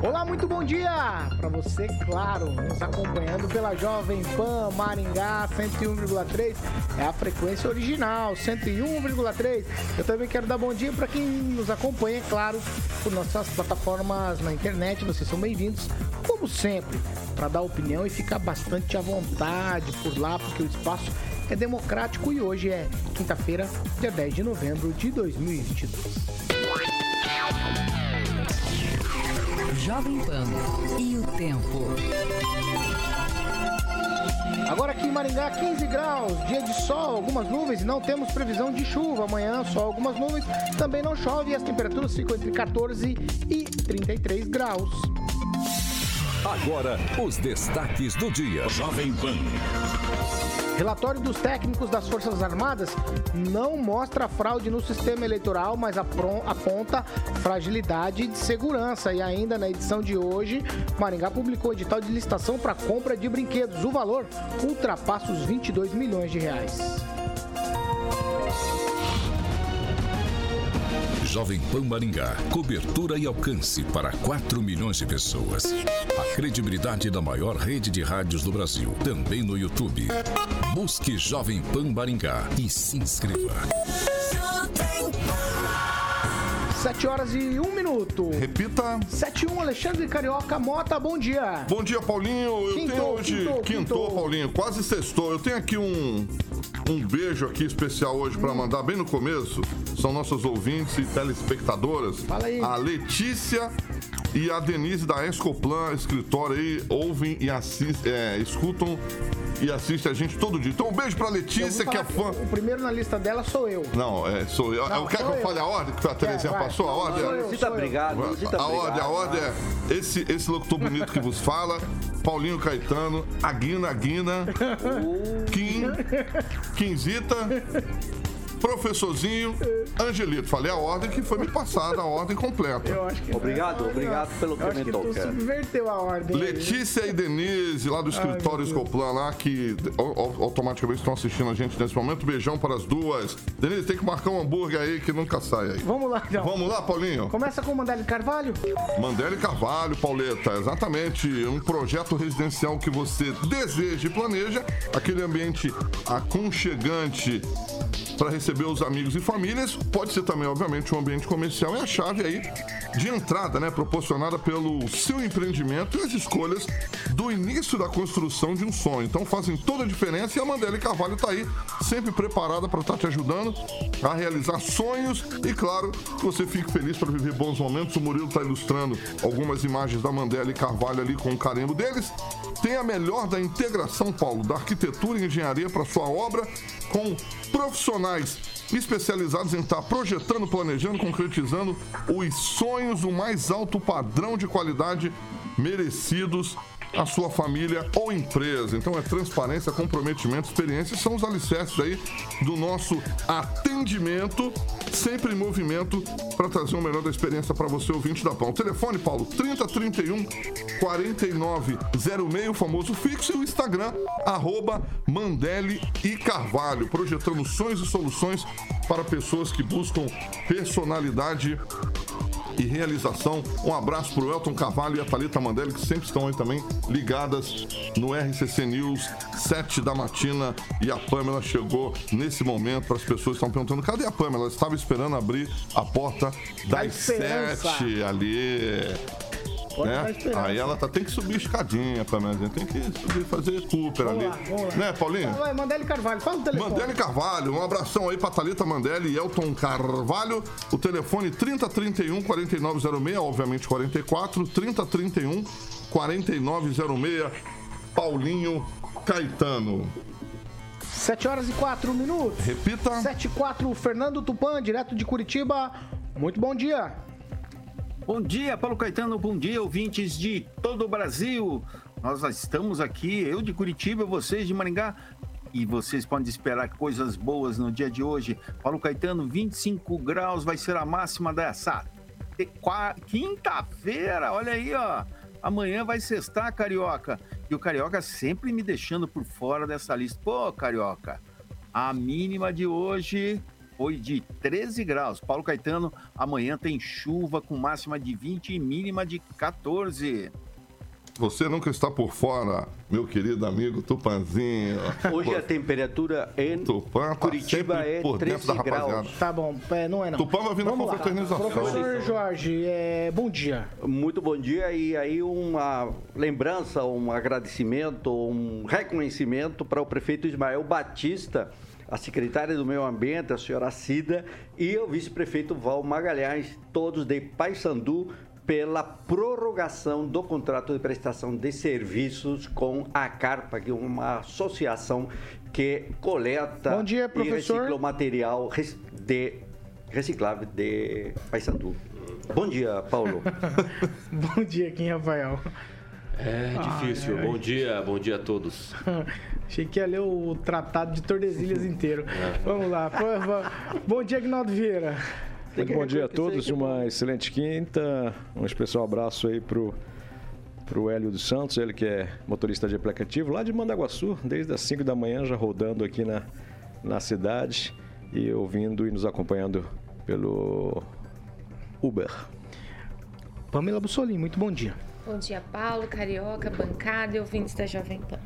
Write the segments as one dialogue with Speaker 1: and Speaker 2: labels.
Speaker 1: Olá, muito bom dia para você, claro, nos acompanhando pela Jovem Pan Maringá 101,3 é a frequência original 101,3. Eu também quero dar bom dia para quem nos acompanha, claro, por nossas plataformas na internet. Vocês são bem-vindos, como sempre, para dar opinião e ficar bastante à vontade por lá, porque o espaço é democrático e hoje é quinta-feira, dia 10 de novembro de 2022.
Speaker 2: Jovem Pan e o tempo.
Speaker 1: Agora aqui em Maringá, 15 graus, dia de sol, algumas nuvens não temos previsão de chuva. Amanhã, só algumas nuvens, também não chove e as temperaturas ficam entre 14 e 33 graus.
Speaker 3: Agora, os destaques do dia.
Speaker 4: Jovem Pan.
Speaker 1: Relatório dos técnicos das Forças Armadas não mostra fraude no sistema eleitoral, mas aponta fragilidade de segurança. E ainda na edição de hoje, Maringá publicou edital de licitação para compra de brinquedos. O valor ultrapassa os 22 milhões de reais.
Speaker 3: Jovem Pan Maringá. Cobertura e alcance para 4 milhões de pessoas. A credibilidade da maior rede de rádios do Brasil. Também no YouTube. Busque Jovem Pan Maringá e se inscreva.
Speaker 1: 7 horas e 1 minuto.
Speaker 5: Repita.
Speaker 1: 7 e 1, Alexandre Carioca Mota, bom dia.
Speaker 5: Bom dia, Paulinho. Eu
Speaker 1: Quintou,
Speaker 5: tenho hoje.
Speaker 1: quintou,
Speaker 5: Quintou,
Speaker 1: quintou.
Speaker 5: Paulinho. Quase sextou. Eu tenho aqui um. Um beijo aqui especial hoje
Speaker 1: Hum.
Speaker 5: pra mandar bem no começo. São nossos ouvintes e telespectadoras.
Speaker 1: Fala aí.
Speaker 5: A Letícia e a Denise da Escoplan, escritório aí, ouvem e assistem, é, escutam e assistem a gente todo dia. Então um beijo pra Letícia, que é fã.
Speaker 1: O primeiro na lista dela sou eu.
Speaker 5: Não, é, sou eu.
Speaker 1: Não,
Speaker 5: Quer que eu
Speaker 1: eu.
Speaker 5: fale a ordem que a Terezinha
Speaker 1: vai.
Speaker 5: passou? A ordem?
Speaker 1: Eu,
Speaker 6: Você tá obrigado, tá
Speaker 5: A ordem, a ordem é esse, esse locutor bonito que vos fala, Paulinho Caetano, Aguina, Aguina, Kim, Quinzita, Professorzinho, Angelito. Falei a ordem que foi me passada, a ordem completa.
Speaker 1: Eu acho que
Speaker 6: Obrigado,
Speaker 1: não,
Speaker 6: obrigado
Speaker 1: não.
Speaker 6: pelo
Speaker 1: Eu acho que
Speaker 6: comentário,
Speaker 1: tu
Speaker 6: cara.
Speaker 1: subverteu a ordem. aí.
Speaker 5: Letícia e Denise, lá do escritório. Escoplan, lá, que au- au- automaticamente estão assistindo a gente nesse momento. Beijão para as duas. Denise, tem que marcar um hambúrguer aí que nunca sai aí.
Speaker 1: Vamos lá, então.
Speaker 5: Vamos lá, Paulinho?
Speaker 1: Começa com o Mandele Carvalho.
Speaker 5: Mandele Carvalho, Pauleta, exatamente. Um projeto residencial que você deseja e planeja, aquele ambiente aconchegante para receber os amigos e famílias. Pode ser também, obviamente, um ambiente comercial. É a chave aí de entrada, né? Proporcionada pelo seu empreendimento e as escolhas do início da construção de um sonho. Então fazem toda a diferença e a Mandele Carvalho está aí, sempre preparada para estar te ajudando a realizar sonhos e, claro, que você fique feliz para viver bons momentos. O Murilo está ilustrando algumas imagens da Mandela e Carvalho ali com o carimbo deles. Tem a melhor da integração, Paulo, da arquitetura e engenharia para sua obra com profissionais especializados em estar projetando, planejando, concretizando os sonhos do mais alto padrão de qualidade merecidos à sua família ou empresa. Então é transparência, comprometimento, experiência são os alicerces aí do nosso atendimento, sempre em movimento para trazer o melhor da experiência para você ouvinte da Pão. Telefone, Paulo, 3031 4906, o famoso fixo, e o Instagram, arroba Mandele e Carvalho, projetando sonhos e soluções para pessoas que buscam personalidade e realização. Um abraço pro Elton Carvalho e a Thalita Mandelli, que sempre estão aí também ligadas no RCC News, 7 da matina. E a Pamela chegou nesse momento para as pessoas que estão perguntando: cadê a Pamela? Ela estava esperando abrir a porta
Speaker 1: Da
Speaker 5: das
Speaker 1: esperança.
Speaker 5: 7 ali.
Speaker 1: Pode
Speaker 5: né? Aí ela tá, tem que subir escadinha, Pamela. Tem que subir, fazer Cooper ali.
Speaker 1: lá, vamos lá.
Speaker 5: Né, Paulinho?
Speaker 1: Vai, Mandele Carvalho, fala o telefone.
Speaker 5: Mandele Carvalho, um abração aí pra Thalita Mandelli e Elton Carvalho. O telefone 3031 4906, obviamente 44, 3031 4906. Paulinho Caetano.
Speaker 1: 7 horas e 4 minutos.
Speaker 5: Repita.
Speaker 1: 7 e 4, Fernando Tupan, direto de Curitiba. Muito bom dia.
Speaker 6: Bom dia, Paulo Caetano. Bom dia, ouvintes de todo o Brasil. Nós estamos aqui, eu de Curitiba, vocês de Maringá. E vocês podem esperar coisas boas no dia de hoje. Paulo Caetano, 25 graus vai ser a máxima dessa quinta-feira. Olha aí, ó. Amanhã vai sextar, Carioca. E o Carioca sempre me deixando por fora dessa lista. Pô, Carioca, a mínima de hoje foi de 13 graus. Paulo Caetano, amanhã tem chuva com máxima de 20 e mínima de 14.
Speaker 5: Você nunca está por fora, meu querido amigo Tupanzinho.
Speaker 7: Hoje a temperatura em Tupã tá Curitiba é por 13 graus.
Speaker 1: Tá bom, é, não é não.
Speaker 5: Tupã vai vir na
Speaker 1: Vamos
Speaker 5: confraternização.
Speaker 1: Professor Jorge, é, bom dia.
Speaker 7: Muito bom dia e aí uma lembrança, um agradecimento, um reconhecimento para o prefeito Ismael Batista, a secretária do Meio Ambiente, a senhora Cida, e o vice-prefeito Val Magalhães, todos de Paysandu, pela prorrogação do contrato de prestação de serviços com a Carpa, que é uma associação que coleta
Speaker 1: dia,
Speaker 7: e recicla o material de reciclável de Paysandu. Bom dia, Paulo.
Speaker 1: bom dia, Kim Rafael.
Speaker 8: É difícil. Ai, ai. Bom dia, bom dia a todos.
Speaker 1: Achei que ia ler o tratado de Tordesilhas inteiro. É. Vamos lá. Bom dia, Gnaldo Vieira.
Speaker 9: Muito bom dia a todos, uma excelente quinta. Um especial abraço aí pro, pro Hélio dos Santos, ele que é motorista de aplicativo lá de Mandaguaçu, desde as 5 da manhã já rodando aqui na, na cidade e ouvindo e nos acompanhando pelo Uber.
Speaker 1: Pamela Bussolini, muito bom dia.
Speaker 10: Bom dia, Paulo, Carioca, bancada e ouvintes da Jovem Pan.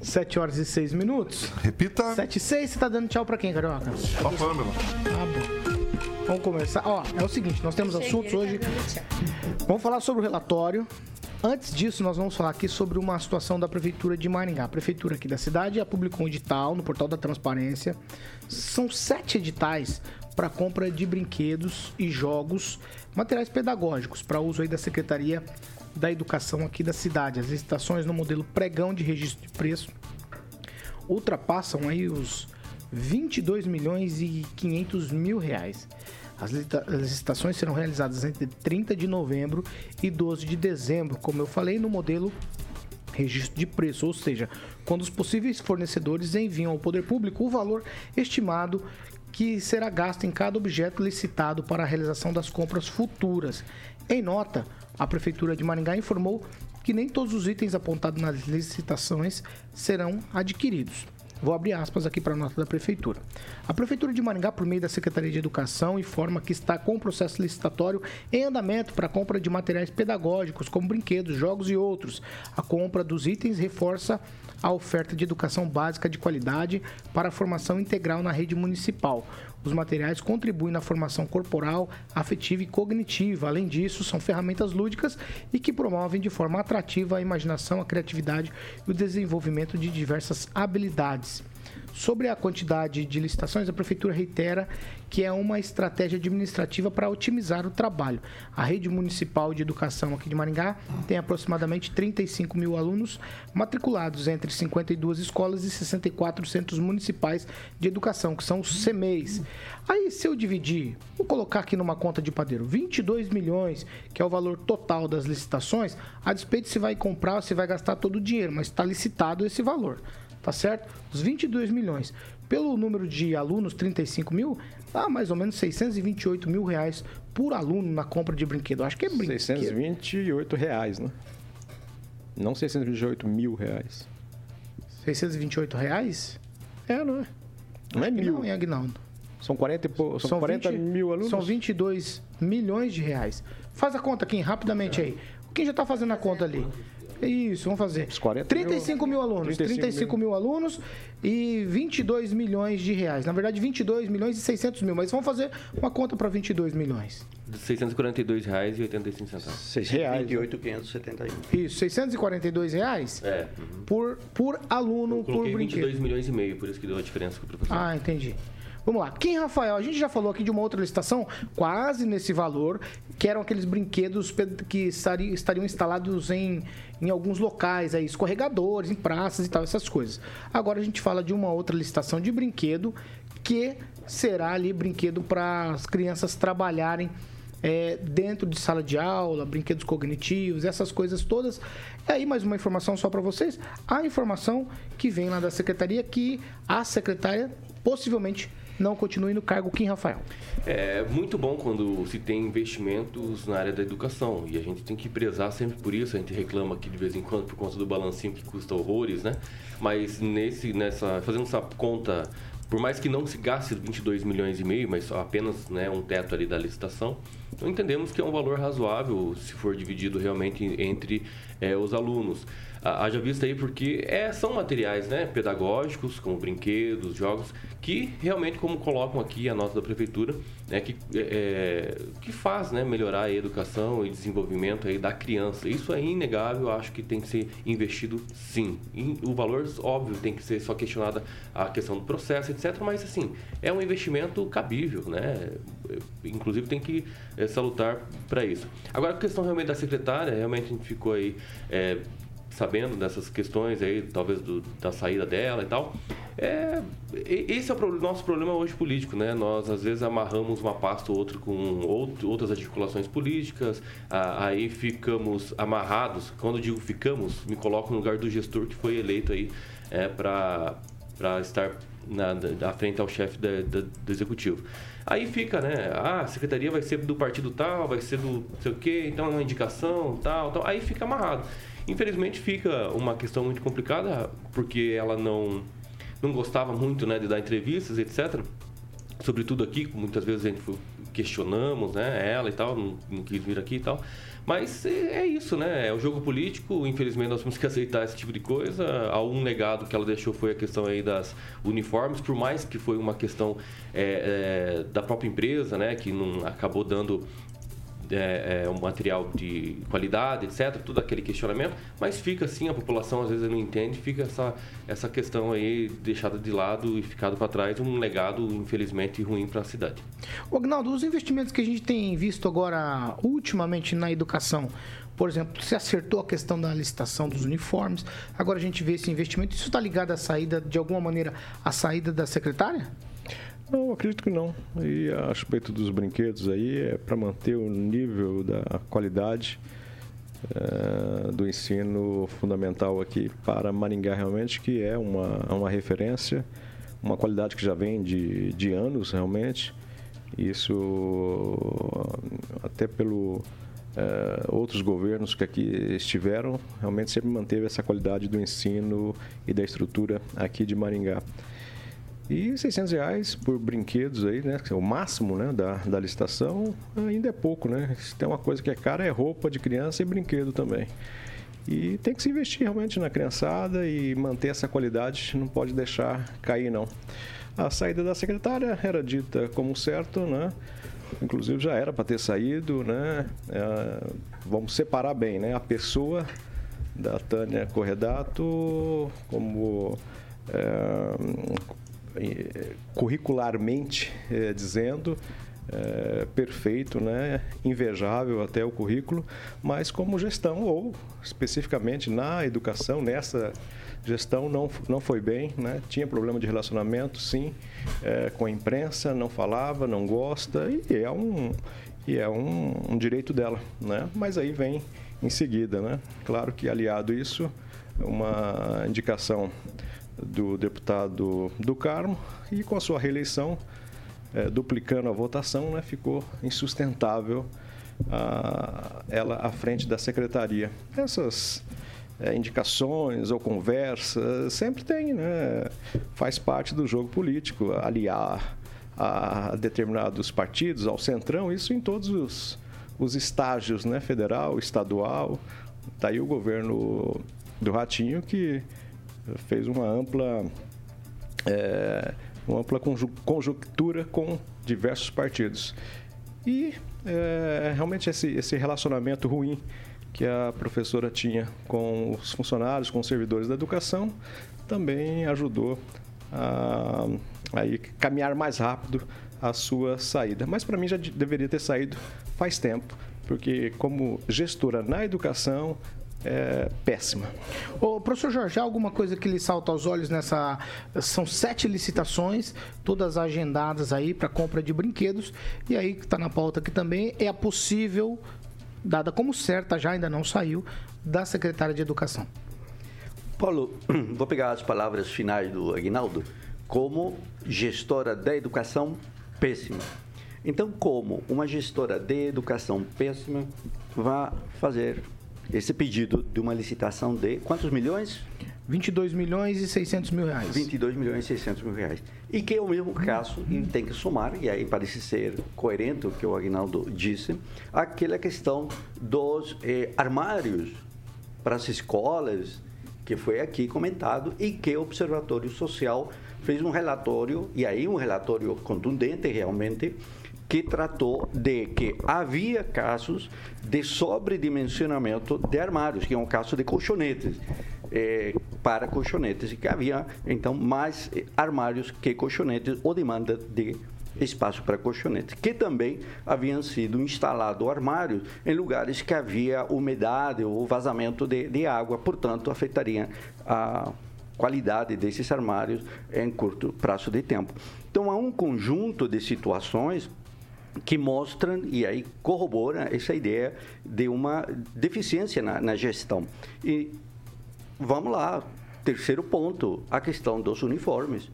Speaker 1: 7 horas e 6 minutos.
Speaker 5: Repita.
Speaker 1: 7 e 6, você tá dando tchau pra quem, Carioca?
Speaker 5: Pra Pamela.
Speaker 1: Ah, bom. Vamos começar. Ó, é o seguinte, nós temos assuntos hoje. Vamos falar sobre o relatório. Antes disso, nós vamos falar aqui sobre uma situação da Prefeitura de Maringá. A Prefeitura aqui da cidade já publicou um edital no portal da Transparência. São sete editais para compra de brinquedos e jogos, materiais pedagógicos para uso aí da Secretaria da Educação aqui da cidade. As licitações no modelo pregão de registro de preço ultrapassam aí os 22 milhões e 500 mil reais. As licitações serão realizadas entre 30 de novembro e 12 de dezembro, como eu falei, no modelo registro de preço, ou seja, quando os possíveis fornecedores enviam ao poder público o valor estimado que será gasto em cada objeto licitado para a realização das compras futuras. Em nota, a Prefeitura de Maringá informou que nem todos os itens apontados nas licitações serão adquiridos. Vou abrir aspas aqui para a nota da Prefeitura. A Prefeitura de Maringá, por meio da Secretaria de Educação, informa que está com o processo licitatório em andamento para a compra de materiais pedagógicos, como brinquedos, jogos e outros. A compra dos itens reforça a oferta de educação básica de qualidade para a formação integral na rede municipal. Os materiais contribuem na formação corporal, afetiva e cognitiva. Além disso, são ferramentas lúdicas e que promovem de forma atrativa a imaginação, a criatividade e o desenvolvimento de diversas habilidades. Sobre a quantidade de licitações, a Prefeitura reitera que é uma estratégia administrativa para otimizar o trabalho. A rede municipal de educação aqui de Maringá tem aproximadamente 35 mil alunos matriculados entre 52 escolas e 64 centros municipais de educação, que são os CMEIs. Aí, se eu dividir, vou colocar aqui numa conta de padeiro, 22 milhões, que é o valor total das licitações, a despeito se vai comprar, se vai gastar todo o dinheiro, mas está licitado esse valor tá certo? Os 22 milhões. Pelo número de alunos, 35 mil, dá mais ou menos 628 mil reais por aluno na compra de brinquedo. Acho que é brinquedo.
Speaker 9: 628 reais, né? Não 628 mil reais.
Speaker 1: 628 reais? É, não é?
Speaker 9: Não é mil.
Speaker 1: Não, é Agnaldo.
Speaker 9: São 40, são, são 40 20, mil alunos?
Speaker 1: São 22 milhões de reais. Faz a conta aqui, rapidamente aí. Quem já está fazendo a conta ali? Isso, vamos fazer. Os 40 35 mil, mil alunos. 35, 35 mil. mil. alunos e 22 milhões de reais. Na verdade, 22 milhões e 600 mil. Mas vamos fazer uma conta para 22 milhões.
Speaker 8: 642 reais e 85 centavos.
Speaker 7: 6 reais. 28,571.
Speaker 1: Isso, 642 reais?
Speaker 8: É.
Speaker 1: Uhum. Por, por aluno, por brinquedo.
Speaker 8: 22 milhões e meio, por isso que deu a diferença com o professor.
Speaker 1: Ah, entendi. Vamos lá. Kim Rafael, a gente já falou aqui de uma outra licitação, quase nesse valor, que eram aqueles brinquedos que estariam, estariam instalados em, em alguns locais, aí, escorregadores, em praças e tal, essas coisas. Agora a gente fala de uma outra licitação de brinquedo que será ali brinquedo para as crianças trabalharem é, dentro de sala de aula, brinquedos cognitivos, essas coisas todas. E aí, mais uma informação só para vocês: a informação que vem lá da secretaria que a secretária possivelmente não continue no cargo Kim Rafael.
Speaker 8: É muito bom quando se tem investimentos na área da educação e a gente tem que prezar sempre por isso. A gente reclama aqui de vez em quando por conta do balancinho que custa horrores, né? Mas nesse, nessa, fazendo essa conta, por mais que não se gaste 22 milhões e meio, mas apenas né, um teto ali da licitação, então entendemos que é um valor razoável se for dividido realmente entre é, os alunos haja vista aí porque é, são materiais né, pedagógicos, como brinquedos, jogos, que realmente, como colocam aqui a nota da prefeitura, né, que, é, que faz né, melhorar a educação e desenvolvimento aí da criança. Isso é inegável, acho que tem que ser investido sim. E o valor, óbvio, tem que ser só questionada a questão do processo, etc. Mas, assim, é um investimento cabível, né? Inclusive, tem que é, salutar para isso. Agora, a questão realmente da secretária, realmente a gente ficou aí... É, sabendo dessas questões aí, talvez do, da saída dela e tal. É, esse é o nosso problema hoje político, né? Nós às vezes amarramos uma pasta ou outra com outro, outras articulações políticas, aí ficamos amarrados. Quando digo ficamos, me coloco no lugar do gestor que foi eleito aí é, para estar na, na frente ao chefe do executivo. Aí fica, né? Ah, a secretaria vai ser do partido tal, vai ser do não sei o quê, então é uma indicação, tal, tal. Aí fica amarrado. Infelizmente fica uma questão muito complicada, porque ela não, não gostava muito né, de dar entrevistas, etc. Sobretudo aqui, muitas vezes a gente questionamos né, ela e tal, não, não quis vir aqui e tal. Mas é, é isso, né? É o jogo político, infelizmente nós temos que aceitar esse tipo de coisa. Um legado que ela deixou foi a questão aí das uniformes, por mais que foi uma questão é, é, da própria empresa, né? Que não acabou dando é, é, um material de qualidade, etc., tudo aquele questionamento, mas fica assim, a população às vezes não entende, fica essa, essa questão aí deixada de lado e ficado para trás, um legado, infelizmente, ruim para a cidade.
Speaker 1: O Agnaldo, os investimentos que a gente tem visto agora, ultimamente, na educação, por exemplo, se acertou a questão da licitação dos uniformes, agora a gente vê esse investimento, isso está ligado à saída, de alguma maneira, à saída da secretária?
Speaker 9: Não, acredito que não. E a respeito dos brinquedos aí, é para manter o nível da qualidade é, do ensino fundamental aqui para Maringá, realmente, que é uma, uma referência, uma qualidade que já vem de, de anos, realmente. Isso, até pelo é, outros governos que aqui estiveram, realmente sempre manteve essa qualidade do ensino e da estrutura aqui de Maringá. E 600 reais por brinquedos aí, né? É o máximo né, da, da licitação ainda é pouco, né? Se tem uma coisa que é cara é roupa de criança e brinquedo também. E tem que se investir realmente na criançada e manter essa qualidade, não pode deixar cair não. A saída da secretária era dita como certo, né? Inclusive já era para ter saído, né? É, vamos separar bem, né? A pessoa da Tânia Corredato como é, curricularmente é, dizendo, é, perfeito, né? invejável até o currículo, mas como gestão ou especificamente na educação, nessa gestão não, não foi bem, né? tinha problema de relacionamento, sim, é, com a imprensa, não falava, não gosta e é um, e é um, um direito dela, né? mas aí vem em seguida. Né? Claro que aliado isso, uma indicação do deputado do Carmo e com a sua reeleição, é, duplicando a votação, né, ficou insustentável a, ela à frente da secretaria. Essas é, indicações ou conversas sempre tem, né? Faz parte do jogo político, aliar a determinados partidos, ao centrão, isso em todos os, os estágios, né? Federal, estadual. Está aí o governo do Ratinho que fez uma ampla, é, uma ampla conjuntura com diversos partidos. E é, realmente esse, esse relacionamento ruim que a professora tinha com os funcionários, com os servidores da educação, também ajudou a, a caminhar mais rápido a sua saída. Mas para mim já deveria ter saído faz tempo, porque como gestora na educação, é péssima.
Speaker 1: Ô, professor Jorge, há alguma coisa que lhe salta aos olhos nessa. São sete licitações, todas agendadas aí para compra de brinquedos. E aí, que está na pauta aqui também, é a possível, dada como certa, já ainda não saiu, da secretária de Educação.
Speaker 7: Paulo, vou pegar as palavras finais do Aguinaldo. Como gestora da educação, péssima. Então, como uma gestora de educação péssima vai fazer esse pedido de uma licitação de quantos milhões?
Speaker 1: 22 milhões e 600 mil reais.
Speaker 7: 22 milhões e 600 mil reais. E que é o mesmo caso, e tem que somar, e aí parece ser coerente o que o Aguinaldo disse, aquela questão dos eh, armários para as escolas, que foi aqui comentado, e que o Observatório Social fez um relatório, e aí um relatório contundente realmente, que tratou de que havia casos de sobredimensionamento de armários, que é um caso de colchonetes, eh, para colchonetes, e que havia, então, mais armários que colchonetes ou demanda de espaço para colchonetes, que também haviam sido instalados armários em lugares que havia umidade ou vazamento de, de água, portanto, afetaria a qualidade desses armários em curto prazo de tempo. Então, há um conjunto de situações que mostram e aí corroboram essa ideia de uma deficiência na, na gestão. E vamos lá, terceiro ponto, a questão dos uniformes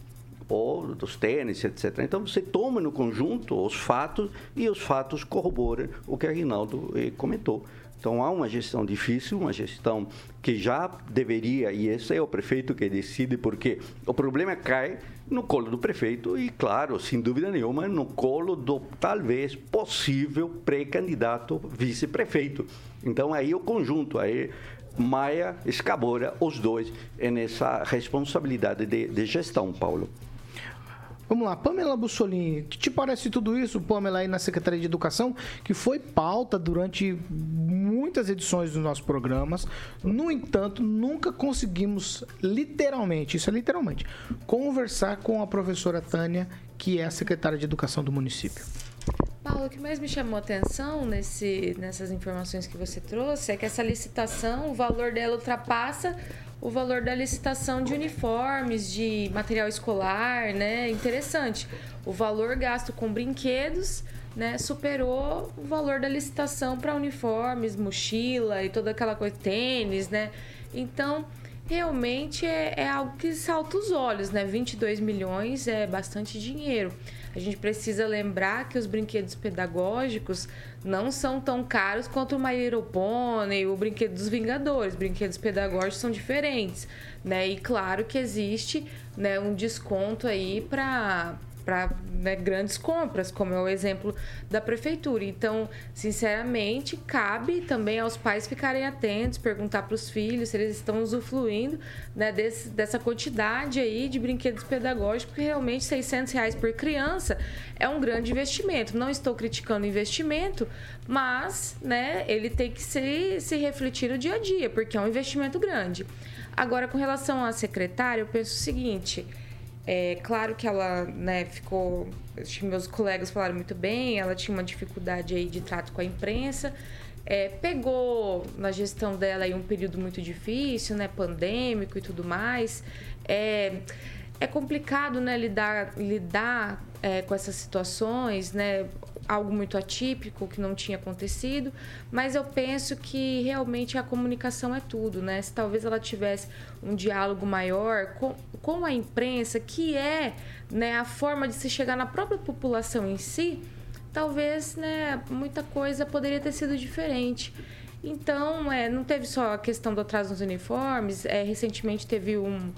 Speaker 7: ou dos tênis, etc. Então você toma no conjunto os fatos e os fatos corroboram o que a Rinaldo eh, comentou. Então há uma gestão difícil, uma gestão que já deveria, e esse é o prefeito que decide, porque o problema cai no colo do prefeito e, claro, sem dúvida nenhuma, no colo do talvez possível pré-candidato vice-prefeito. Então aí o conjunto, aí Maia escabora os dois nessa responsabilidade de, de gestão, Paulo.
Speaker 1: Vamos lá, Pamela Bussolini, que te parece tudo isso, Pamela, aí na Secretaria de Educação, que foi pauta durante muitas edições dos nossos programas. No entanto, nunca conseguimos, literalmente, isso é literalmente, conversar com a professora Tânia, que é a secretária de Educação do município.
Speaker 10: Paulo, o que mais me chamou a atenção nesse, nessas informações que você trouxe é que essa licitação, o valor dela ultrapassa o valor da licitação de uniformes, de material escolar, né? Interessante. O valor gasto com brinquedos, né, superou o valor da licitação para uniformes, mochila e toda aquela coisa, tênis, né? Então, realmente é, é, algo que salta os olhos, né? 22 milhões é bastante dinheiro. A gente precisa lembrar que os brinquedos pedagógicos não são tão caros quanto o My Little Pony, o brinquedo dos Vingadores. Brinquedos pedagógicos são diferentes, né? E claro que existe né, um desconto aí para para né, grandes compras, como é o exemplo da prefeitura. Então, sinceramente, cabe também aos pais ficarem atentos, perguntar para os filhos se eles estão usufruindo né, desse, dessa quantidade aí de brinquedos pedagógicos, porque realmente 600 reais por criança é um grande investimento. Não estou criticando o investimento, mas né, ele tem que se, se refletir no dia a dia, porque é um investimento grande. Agora, com relação à secretária, eu penso o seguinte é claro que ela, né, ficou. Meus colegas falaram muito bem, ela tinha uma dificuldade aí de trato com a imprensa. É, pegou na gestão dela aí um período muito difícil, né, pandêmico e tudo mais. É, é complicado, né, lidar, lidar é, com essas situações, né? Algo muito atípico que não tinha acontecido, mas eu penso que realmente a comunicação é tudo, né? Se talvez ela tivesse um diálogo maior com, com a imprensa, que é né, a forma de se chegar na própria população em si, talvez né, muita coisa poderia ter sido diferente. Então, é, não teve só a questão do atraso nos uniformes, é, recentemente teve um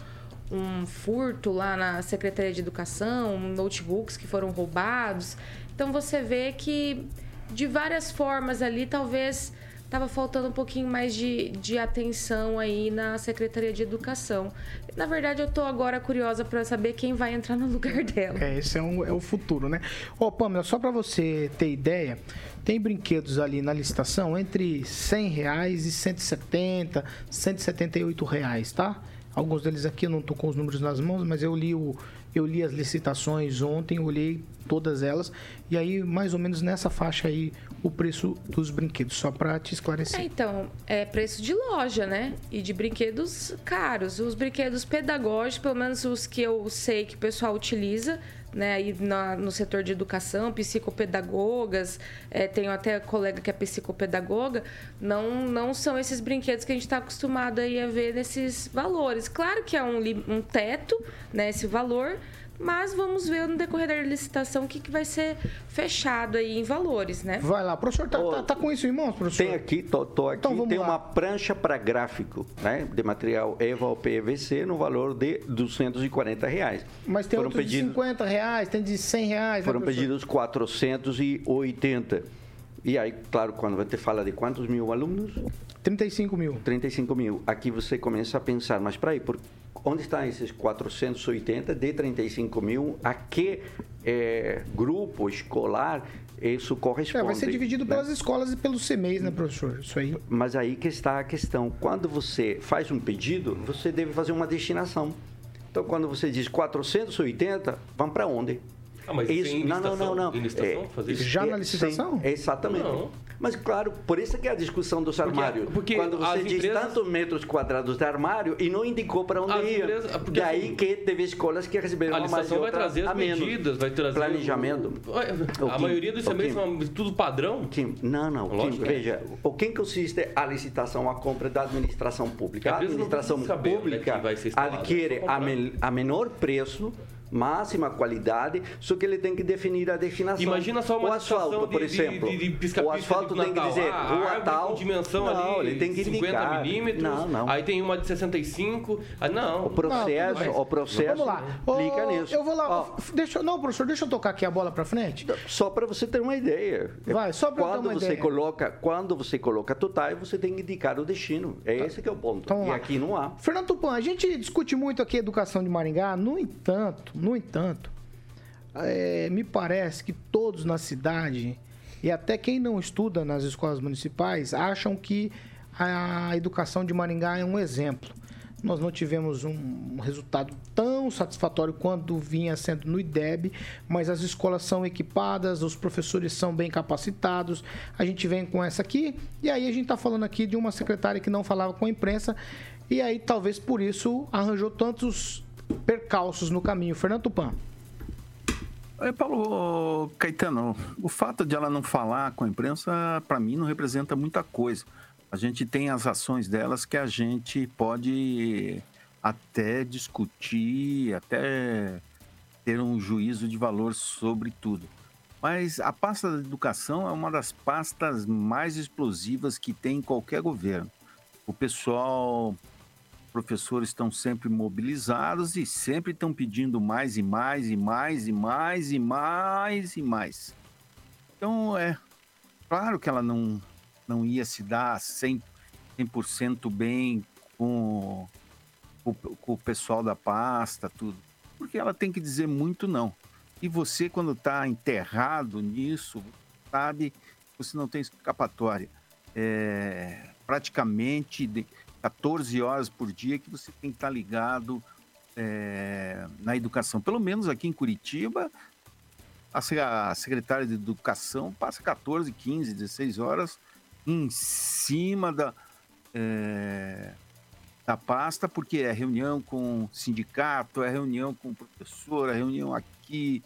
Speaker 10: um furto lá na Secretaria de Educação, notebooks que foram roubados. Então você vê que de várias formas ali talvez estava faltando um pouquinho mais de, de atenção aí na Secretaria de Educação. Na verdade, eu estou agora curiosa para saber quem vai entrar no lugar dela.
Speaker 1: É, esse é, um, é o futuro, né? Ô, oh, Pamela, só para você ter ideia, tem brinquedos ali na licitação entre 100 reais e 170, 178 reais, tá? Alguns deles aqui eu não estou com os números nas mãos, mas eu li, o, eu li as licitações ontem, olhei todas elas E aí, mais ou menos nessa faixa aí, o preço dos brinquedos, só para te
Speaker 10: É,
Speaker 1: esclarecer.
Speaker 10: então, é preço de loja, né? E de brinquedos caros. Os brinquedos pedagógicos, pelo menos os que eu sei que o pessoal utiliza, né? Aí na- no setor de educação, psicopedagogas, é, tenho até colega que é psicopedagoga, não, não são esses brinquedos que a gente está acostumado aí a ver nesses valores. Claro que é um, um teto, né? Esse valor. Mas vamos ver no decorrer da licitação o que, que vai ser fechado aí em valores, né?
Speaker 1: Vai lá, professor, tá, tá- tá com isso em mãos, professor?
Speaker 7: Tem aqui, tô, tô aqui,
Speaker 1: Então,
Speaker 7: tem
Speaker 1: lá.
Speaker 7: uma prancha para gráfico, né? De material EVA ou PVC no valor de 240 reais.
Speaker 1: Mas tem
Speaker 7: Foram
Speaker 1: outros de
Speaker 7: pedidos-
Speaker 1: 50 reais, tem de 100 reais. né,
Speaker 7: Foram
Speaker 1: professor?
Speaker 7: pedidos 480. E aí, claro, quando você fala de quantos mil alunos?
Speaker 1: 35 mil.
Speaker 7: 35 mil. Aqui você começa a pensar, mas para aí, por onde estão esses 480 de 35 mil? A que eh, grupo escolar isso corresponde?
Speaker 1: É, vai ser dividido
Speaker 7: né?
Speaker 1: pelas escolas e pelos CMEs, né, professor? Isso aí.
Speaker 7: Mas aí que está a questão. Quando você faz um pedido, você deve fazer uma destinação. Então, quando você diz 480, vão para onde?
Speaker 8: Ah, mas tem
Speaker 7: não, não, não, não.
Speaker 8: Em licitação fazer isso?
Speaker 1: Já na
Speaker 7: é,
Speaker 1: licitação?
Speaker 7: sim, exatamente.
Speaker 8: Não.
Speaker 7: Mas, claro, por isso que é a discussão dos armários.
Speaker 8: porque
Speaker 7: Quando você diz
Speaker 8: empresas-
Speaker 7: tantos metros quadrados de armário e não indicou para onde
Speaker 8: As
Speaker 7: ia.
Speaker 8: empresas- porque
Speaker 7: Daí
Speaker 8: assim,
Speaker 7: que teve escolas que receberam
Speaker 8: A
Speaker 7: mais
Speaker 8: licitação vai
Speaker 7: outra
Speaker 8: trazer
Speaker 7: a
Speaker 8: as
Speaker 7: menos.
Speaker 8: medidas, vai trazer.
Speaker 7: Planejamento.
Speaker 8: o- A
Speaker 7: Kim,
Speaker 8: maioria dos
Speaker 7: Kim.
Speaker 8: são tudo padrão.
Speaker 7: Kim, não, não. Kim,
Speaker 8: Lógico que é.
Speaker 7: veja, o quem consiste a licitação, a compra da administração pública?
Speaker 8: A
Speaker 7: A
Speaker 8: não
Speaker 7: administração
Speaker 8: é
Speaker 7: pública
Speaker 8: que vai ser instalado,
Speaker 7: adquire
Speaker 8: é só
Speaker 7: a, a menor preço, máxima qualidade, só que ele tem que definir a destinação.
Speaker 8: Imagina só uma
Speaker 7: O asfalto, por
Speaker 8: de- de-
Speaker 7: exemplo.
Speaker 8: de- de pisca-pisca
Speaker 7: o asfalto
Speaker 8: de
Speaker 7: tem que dizer
Speaker 8: Ah,
Speaker 7: rua tal.
Speaker 8: dimensão
Speaker 7: não,
Speaker 8: ali,
Speaker 7: ele tem que
Speaker 8: 50
Speaker 7: indicar.
Speaker 8: milímetros.
Speaker 7: Não, não.
Speaker 8: Aí tem uma de 65. Ah, não.
Speaker 7: O processo,
Speaker 1: Não,
Speaker 7: o processo
Speaker 1: Vamos lá.
Speaker 7: implica nisso.
Speaker 1: Eu vou lá.
Speaker 7: Ó,
Speaker 1: Deixa, eu- não, professor, deixa eu tocar aqui a bola pra frente.
Speaker 7: Só para você ter uma ideia.
Speaker 1: Vai, só pra eu ter
Speaker 7: quando
Speaker 1: uma
Speaker 7: você
Speaker 1: ideia.
Speaker 7: coloca, quando você coloca total, você tem que indicar o destino. É esse que é o ponto.
Speaker 1: Então,
Speaker 7: e
Speaker 1: lá.
Speaker 7: aqui não há.
Speaker 1: Fernando Tupan, a gente discute muito aqui a educação de Maringá, no entanto, no entanto, é, me parece que todos na cidade, e até quem não estuda nas escolas municipais, acham que a educação de Maringá é um exemplo. Nós não tivemos um resultado tão satisfatório quanto vinha sendo no IDEB, mas as escolas são equipadas, os professores são bem capacitados. A gente vem com essa aqui, e aí a gente está falando aqui de uma secretária que não falava com a imprensa, e aí talvez por isso arranjou tantos percalços no caminho. Fernando Tupan.
Speaker 6: É, Paulo Caetano, o fato de ela não falar com a imprensa, para mim, não representa muita coisa. A gente tem as ações delas que a gente pode até discutir, até ter um juízo de valor sobre tudo. Mas a pasta da educação é uma das pastas mais explosivas que tem em qualquer governo. O pessoal, professores estão sempre mobilizados e sempre estão pedindo mais e mais e mais e mais e mais e mais. Então, é claro que ela não, não ia se dar 100%, 100 bem com, com, com o pessoal da pasta, tudo. Porque ela tem que dizer muito não. E você, quando está enterrado nisso, sabe, você não tem escapatória. É, praticamente 14 horas por dia que você tem que estar ligado é, na educação. Pelo menos aqui em Curitiba, a se- a secretária de Educação passa 14, 15, 16 horas em cima da, é, da pasta, porque é reunião com sindicato, é reunião com professor, é reunião aqui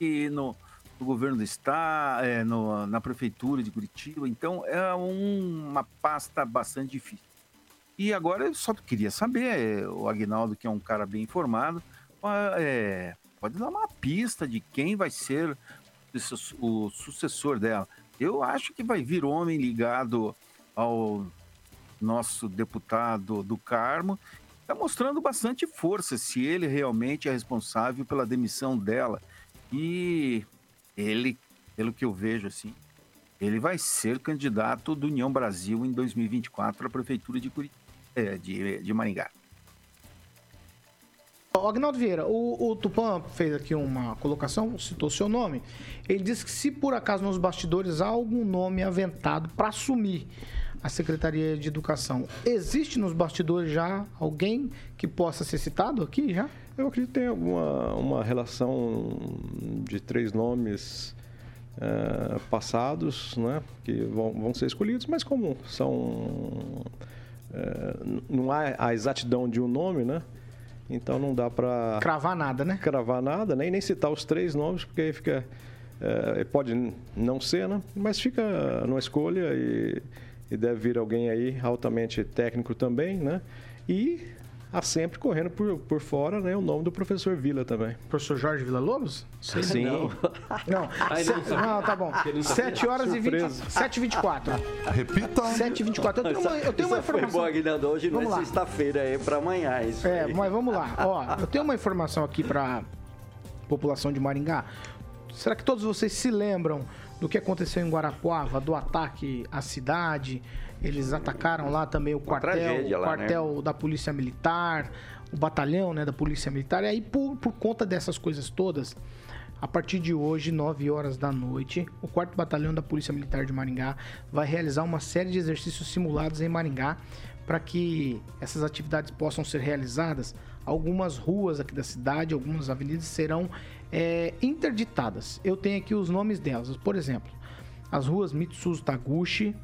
Speaker 6: e no, no governo do estado, é, no- na prefeitura de Curitiba. Então é um- uma pasta bastante difícil. E agora eu só queria saber, é, o Agnaldo, que é um cara bem informado, é, pode dar uma pista de quem vai ser o sucessor dela. Eu acho que vai vir homem ligado ao nosso deputado do Carmo, está mostrando bastante força se ele realmente é responsável pela demissão dela. E ele, pelo que eu vejo assim, ele vai ser candidato do União Brasil em 2024 à prefeitura de, Curi... é, de, de Maringá.
Speaker 1: Agnaldo Vieira, o, o Tupã fez aqui uma colocação, citou seu nome. Ele disse que se por acaso nos bastidores há algum nome aventado para assumir a Secretaria de Educação, existe nos bastidores já alguém que possa ser citado aqui já?
Speaker 9: Eu acredito que tem alguma uma relação de três nomes eh, passados, né, que vão, vão ser escolhidos, mas como são não há a exatidão de um nome, né? Então não dá para
Speaker 1: Cravar nada, né?
Speaker 9: cravar nada, nem nem citar os três nomes, porque aí fica eh, pode não ser, né? Mas fica numa escolha e, e deve vir alguém aí altamente técnico também, né? E há sempre correndo por, por fora, né? O nome do professor Vila também.
Speaker 1: Professor Jorge Vila Lobos?
Speaker 9: Sim.
Speaker 1: Não,
Speaker 8: não sabe.
Speaker 1: não, tá bom.
Speaker 8: Ele não sabe.
Speaker 1: 7 horas e 20.
Speaker 9: Surpresa.
Speaker 1: 7 e 24.
Speaker 5: Repita.
Speaker 1: 7 e 24. Eu tenho uma, eu tenho uma
Speaker 7: Isso foi
Speaker 1: informação.
Speaker 7: bom, Aguinaldo. Hoje não
Speaker 1: Vamos
Speaker 7: é
Speaker 1: lá.
Speaker 7: sexta-feira, é pra amanhã. Isso
Speaker 1: É,
Speaker 7: aí.
Speaker 1: mas vamos lá. Ó, eu tenho uma informação aqui pra população de Maringá. Será que todos vocês se lembram do que aconteceu em Guarapuava, do ataque à cidade? Eles atacaram lá também o quartel, o
Speaker 7: lá,
Speaker 1: quartel da Polícia Militar, o batalhão né, da Polícia Militar. E aí, por, por conta dessas coisas todas, a partir de hoje, 9 horas da noite, o 4 Batalhão da Polícia Militar de Maringá vai realizar uma série de exercícios simulados em Maringá para que essas atividades possam ser realizadas. Algumas ruas aqui da cidade, algumas avenidas serão é, interditadas. Eu tenho aqui os nomes delas. Por exemplo, as ruas Mitsuzo Taguchi,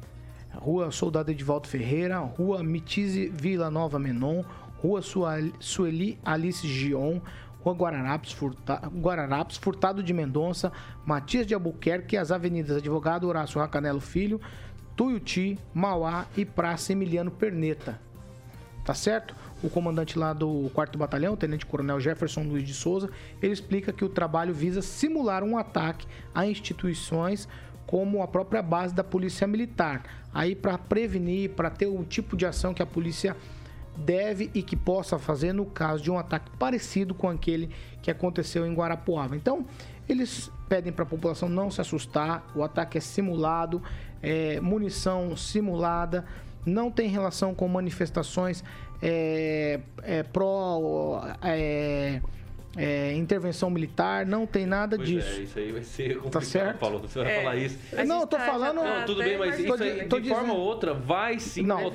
Speaker 1: Rua Soldado Edivaldo Ferreira, Rua Mitize Vila Nova Menon, Rua Sueli Alice Gion, Rua Guararapes, Furta- Guararapes, Furtado de Mendonça, Matias de Albuquerque, as avenidas Advogado Horácio Racanelo Filho, Tuiuti, Mauá e Praça Emiliano Perneta. Tá certo? O comandante lá do 4 Batalhão, Tenente Coronel Jefferson Luiz de Souza, ele explica que o trabalho visa simular um ataque a instituições como a própria base da Polícia Militar. Aí para prevenir, para ter o tipo de ação que a polícia deve e que possa fazer no caso de um ataque parecido com aquele que aconteceu em Guarapuava. Então, eles pedem para a população não se assustar, o ataque é simulado, é munição simulada, não tem relação com manifestações é, é, pró é, é, intervenção militar, não tem nada
Speaker 8: Pois
Speaker 1: disso.
Speaker 8: é, isso aí vai ser complicado,
Speaker 1: certo?
Speaker 8: Paulo. Você vai
Speaker 10: É.
Speaker 8: falar isso.
Speaker 1: Não, eu tô
Speaker 10: tá-
Speaker 1: falando-
Speaker 10: tá
Speaker 8: Não, tudo
Speaker 10: bem
Speaker 8: mas isso
Speaker 1: Tô
Speaker 8: aí, de forma ou outra, vai sim
Speaker 1: Não.
Speaker 10: Um
Speaker 8: os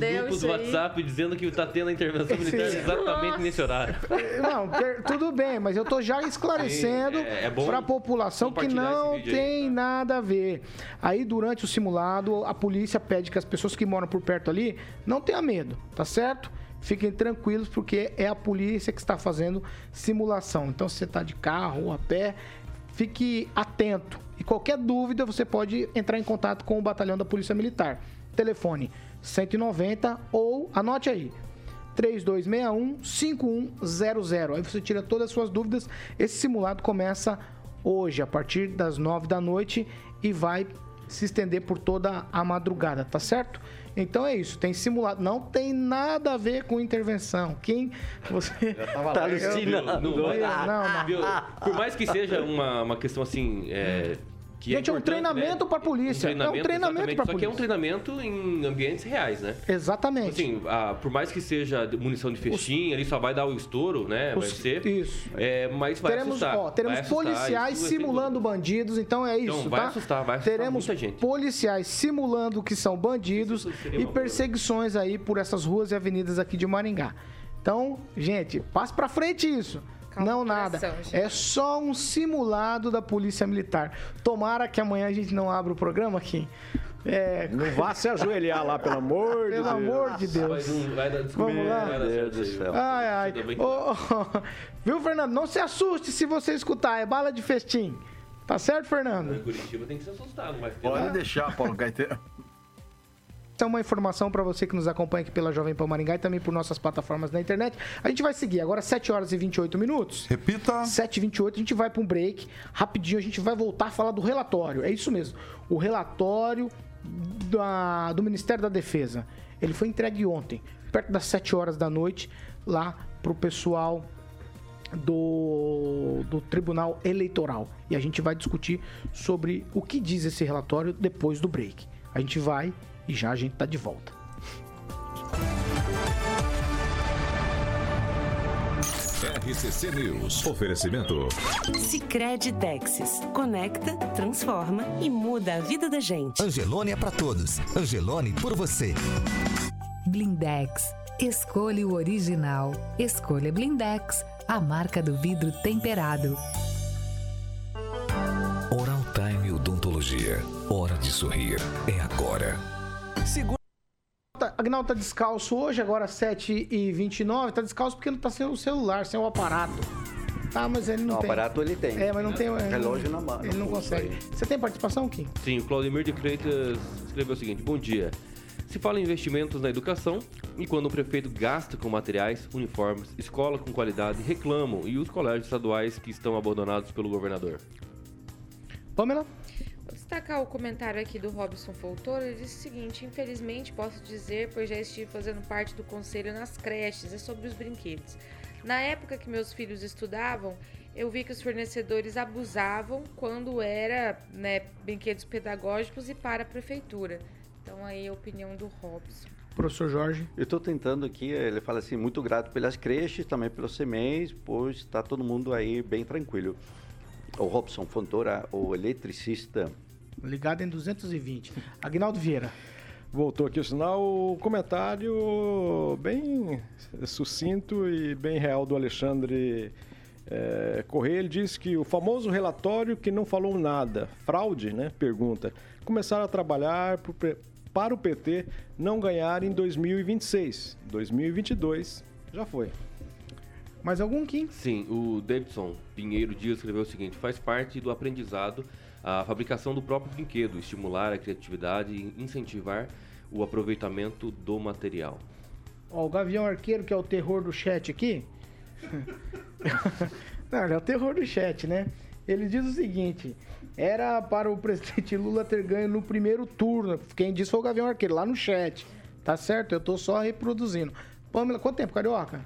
Speaker 8: grupos do. WhatsApp dizendo que tá tendo a intervenção
Speaker 1: Esse-
Speaker 8: militar exatamente
Speaker 10: Nossa.
Speaker 8: nesse horário.
Speaker 1: Não, per- tudo bem, mas eu tô já esclarecendo
Speaker 8: é- é
Speaker 1: para a população que não
Speaker 8: esse aí,
Speaker 1: tem
Speaker 8: tá?
Speaker 1: nada a ver. Aí, durante o simulado, a polícia pede que as pessoas que moram por perto ali não tenham medo, tá certo? Fiquem tranquilos, porque é a polícia que está fazendo simulação. Então, se você está de carro ou a pé, fique atento. E qualquer dúvida, você pode entrar em contato com o batalhão da Polícia Militar. Telefone 190 ou anote aí 3261-5100. Aí você tira todas as suas dúvidas. Esse simulado começa hoje, a partir das 9 da noite, e vai se estender por toda a madrugada, tá certo? Então é isso, tem simulado. Não tem nada a ver com intervenção. Quem você.
Speaker 7: Tá alucinando.
Speaker 8: Não
Speaker 1: Não, não.
Speaker 8: Viu? Por mais que seja uma, uma questão assim. É, que
Speaker 1: Gente, é um
Speaker 8: importante,
Speaker 1: treinamento pra polícia. É um treinamento
Speaker 8: exatamente,
Speaker 1: pra
Speaker 8: Só que é um
Speaker 1: polícia.
Speaker 8: treinamento em ambientes reais, né?
Speaker 1: Exatamente.
Speaker 8: Assim, ah, por mais que seja munição de festinha, ali só vai dar o estouro, né? Vai
Speaker 1: Os-
Speaker 8: ser.
Speaker 1: isso.
Speaker 8: É, mas vai
Speaker 1: teremos,
Speaker 8: assustar.
Speaker 1: ó, teremos
Speaker 8: vai assustar,
Speaker 1: policiais
Speaker 8: é
Speaker 1: simulando bandidos, então é isso,
Speaker 8: Então, vai
Speaker 1: tá?
Speaker 8: assustar, vai assustar
Speaker 1: teremos
Speaker 8: muita gente.
Speaker 1: policiais simulando que são bandidos e perseguições aí por essas ruas e avenidas aqui de Maringá. Então, gente, passe pra frente isso. Não nada.
Speaker 10: gente.
Speaker 1: É só um simulado da Polícia Militar. Tomara que amanhã a gente não abra o programa aqui. É,
Speaker 9: Não vá se ajoelhar lá, pelo amor de
Speaker 1: pelo
Speaker 9: Deus.
Speaker 1: amor de
Speaker 8: Vai,
Speaker 1: Deus.
Speaker 8: vai dar desculpa,
Speaker 1: Vamos lá.
Speaker 8: vai dar
Speaker 7: Meu
Speaker 8: certo
Speaker 7: Deus
Speaker 8: aí.
Speaker 7: do céu.
Speaker 1: Ai, ai. Ô, ô, Viu, Fernando? Não se assuste se você escutar. É bala de festim. Tá certo, Fernando?
Speaker 8: Em Curitiba tem que se assustar, não vai ter
Speaker 6: Pode deixar, Paulo Caetano.
Speaker 1: É uma informação para você que nos acompanha aqui pela Jovem Pan Maringá e também por nossas plataformas na internet. A gente vai seguir agora 7 horas e 28 minutos.
Speaker 5: Repita.
Speaker 1: 7h28, a gente vai para um break. Rapidinho, a gente vai voltar a falar do relatório. É isso mesmo. O relatório da- do Ministério da Defesa. Ele foi entregue ontem, perto das 7 horas da noite, lá pro pessoal do, do Tribunal Eleitoral. E a gente vai discutir sobre o que diz esse relatório depois do break. A gente vai e já a gente tá de volta.
Speaker 3: RCC News. Oferecimento.
Speaker 11: Sicredi Texas. Conecta, transforma e muda a vida da gente.
Speaker 12: Angelone é pra todos. Angelone por você.
Speaker 2: Blindex. Escolha o original. Escolha Blindex, a marca do vidro temperado.
Speaker 12: Oral Time, o
Speaker 3: tecnologia. Hora de sorrir. É agora.
Speaker 1: Segura. Agnaldo tá descalço hoje, agora 7h29. Tá descalço porque não tá sem o celular, sem o aparato. Tá, mas ele não
Speaker 7: O
Speaker 1: tem.
Speaker 7: aparato ele tem.
Speaker 1: É, mas não tem.
Speaker 7: Relógio na mão.
Speaker 1: Ele não consegue. Você tem participação, Kim?
Speaker 8: Sim, o Claudemir de Freitas escreveu o seguinte: Bom dia. Se fala em investimentos na educação e quando o prefeito gasta com materiais, uniformes, escola com qualidade, reclamam e os colégios estaduais que estão abandonados pelo governador.
Speaker 1: Pamela?
Speaker 10: Vou destacar o comentário aqui do Robson Foltor. Ele disse o seguinte: Infelizmente posso dizer, pois já estive fazendo parte do conselho nas creches, é sobre os brinquedos. Na época que meus filhos estudavam, eu vi que os fornecedores abusavam quando era né, brinquedos pedagógicos e para a prefeitura. Então aí a opinião do Robson.
Speaker 1: Professor Jorge.
Speaker 7: Eu estou tentando aqui, ele fala assim, muito grato pelas creches, também pelos CMEs, pois está todo mundo aí bem tranquilo. O Robson Fontoura, o eletricista.
Speaker 1: Ligado em 220. Agnaldo Vieira.
Speaker 9: Voltou aqui o sinal, o comentário bem sucinto e bem real do Alexandre é, Correia. Ele diz que o famoso relatório que não falou nada, fraude, né? Pergunta. Começaram a trabalhar pro, para o PT não ganhar em 2026. 2022 já foi.
Speaker 1: Mais algum, Kim?
Speaker 8: Sim, o Davidson Pinheiro Dias escreveu o seguinte: faz parte do aprendizado a fabricação do próprio brinquedo, estimular a criatividade e incentivar o aproveitamento do material.
Speaker 1: Ó, o Gavião Arqueiro, que é o terror do chat aqui. Não, ele é o terror do chat, né? Ele diz o seguinte: era para o presidente Lula ter ganho no primeiro turno. Quem disse foi o Gavião Arqueiro, lá no chat. Tá certo? Eu tô só reproduzindo. Pamela, quanto tempo, Carioca?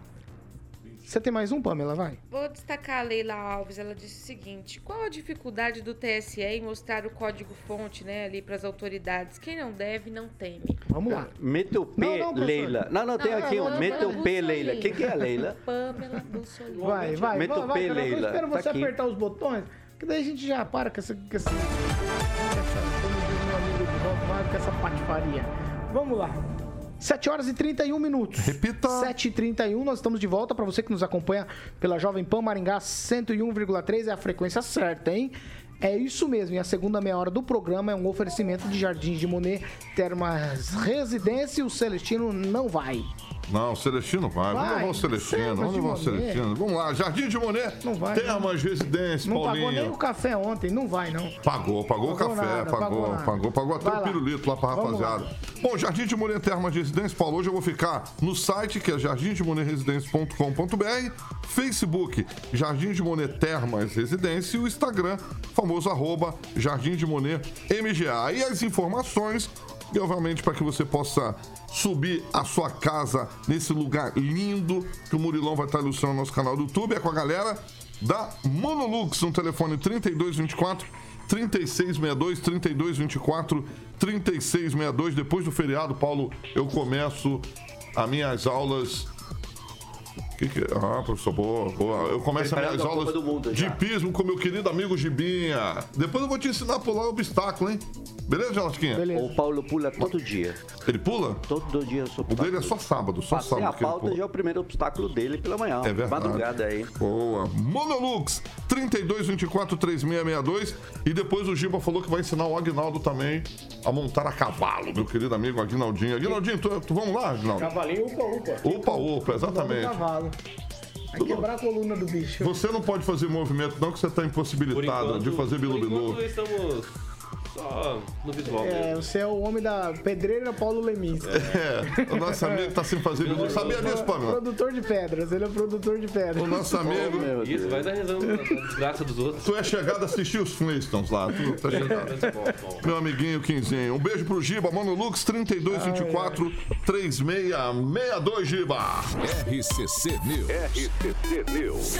Speaker 1: Você tem mais um, Pamela? Vai.
Speaker 10: Vou destacar a Leila Alves. Ela disse o seguinte: qual a dificuldade do TSE em mostrar o código-fonte né, ali para as autoridades? Quem não deve, não teme.
Speaker 1: Vamos lá.
Speaker 7: Meta o P,
Speaker 1: Não, não, professor.
Speaker 7: Leila. Não, não, tem
Speaker 10: Não,
Speaker 7: aqui um.
Speaker 10: não,
Speaker 7: o P,
Speaker 10: não,
Speaker 7: Leila.
Speaker 10: não,
Speaker 7: Quem que é a Leila?
Speaker 10: Pamela Bussolini.
Speaker 1: Vai, vai, vai,
Speaker 7: o
Speaker 1: vai,
Speaker 7: P,
Speaker 1: Carioca. Eu
Speaker 7: Leila.
Speaker 1: espero
Speaker 7: Tá
Speaker 1: você
Speaker 7: aqui.
Speaker 1: apertar os botões, que daí a gente já para com essa. Com essa, com essa como diz meu amigo de volta, vai com essa patifaria. Vamos lá. 7 horas e 31 minutos.
Speaker 5: Repita.
Speaker 1: 7 e 31 nós estamos de volta. Para você que nos acompanha pela Jovem Pan Maringá 101,3 é a frequência certa, hein? É isso mesmo, e a segunda meia hora do programa é um oferecimento de Jardins de Monet, Termas Residência e o Celestino não vai.
Speaker 5: Não, o Celestino vai. Vamos
Speaker 1: Vai.
Speaker 5: levar o Celestino. Vamos levar o. Celestino. Vamos lá. Jardim de Monet.
Speaker 1: Não vai,
Speaker 5: Termas Residência,
Speaker 1: Não pagou nem
Speaker 5: Paulinho.
Speaker 1: o café ontem, não vai não.
Speaker 5: Pagou, pagou o
Speaker 1: Pagou
Speaker 5: café,
Speaker 1: nada,
Speaker 5: pagou,
Speaker 1: pagou
Speaker 5: pagou, pagou, até
Speaker 1: Vai
Speaker 5: o
Speaker 1: lá.
Speaker 5: pirulito lá pra
Speaker 1: Vamos
Speaker 5: rapaziada. Bom, Jardim de Monet Termas Residência, Paulo, hoje eu vou ficar no site que é jardimdemonetresidencia.com.br, Facebook Jardim de Monet Termas Residência e o Instagram, famoso arroba Jardim de Monet MGA. E as informações, e obviamente para que você possa subir a sua casa nesse lugar lindo que o Murilão vai estar ilustrando no nosso canal do YouTube, é com a galera da Monolux, no telefone 3224 3662 3224 3662. Depois do feriado, Paulo, eu começo as minhas aulas. Que que é? Ah, professor, boa, boa. Eu começo as
Speaker 7: Preparando
Speaker 5: minhas aulas
Speaker 7: Mundo
Speaker 5: de
Speaker 7: já.
Speaker 5: hipismo com meu querido amigo Gibinha. Depois eu vou te ensinar a pular o obstáculo, hein? Beleza, Jalosquinha?
Speaker 7: O Paulo pula todo dia.
Speaker 5: Ele pula?
Speaker 7: Todo dia.
Speaker 5: O dele é só sábado, só
Speaker 7: Passei
Speaker 5: sábado
Speaker 7: a
Speaker 5: que ele
Speaker 7: pauta
Speaker 5: pula.
Speaker 7: já é o primeiro obstáculo dele pela manhã.
Speaker 5: É verdade.
Speaker 7: Madrugada aí.
Speaker 5: Boa. Monolux, 32 24 3662. E depois o Giba falou que vai ensinar o Agnaldo também a montar a cavalo, meu querido amigo Agnaldinho. Agnaldinho, tu, tu vamos lá, Agnaldo?
Speaker 1: Cavalinho, upa, upa.
Speaker 5: Opa, opa,
Speaker 1: Vamos
Speaker 5: exatamente.
Speaker 1: cavalo. Vai quebrar a coluna do bicho.
Speaker 5: Você não pode fazer movimento, não, que você está impossibilitado
Speaker 8: enquanto,
Speaker 5: de fazer bilu-bilu.
Speaker 8: estamos só no visual
Speaker 1: É,
Speaker 8: mesmo.
Speaker 1: você é o homem da pedreira Paulo Leminski.
Speaker 5: É, o nosso amigo tá sem fazer bilu. Sabia disso, Pamela?
Speaker 1: Produtor de pedras, ele é produtor de pedras.
Speaker 5: O nosso amigo.
Speaker 8: Isso, vai dar rezando na desgraça dos outros.
Speaker 5: Tu é chegado a assistir os Flintstones lá. Tu tá chegado.
Speaker 8: Bom.
Speaker 5: Meu amiguinho Quinzinho. Um beijo pro Giba, Monolux 3224 3662, Giba.
Speaker 3: RCC News. RCC News.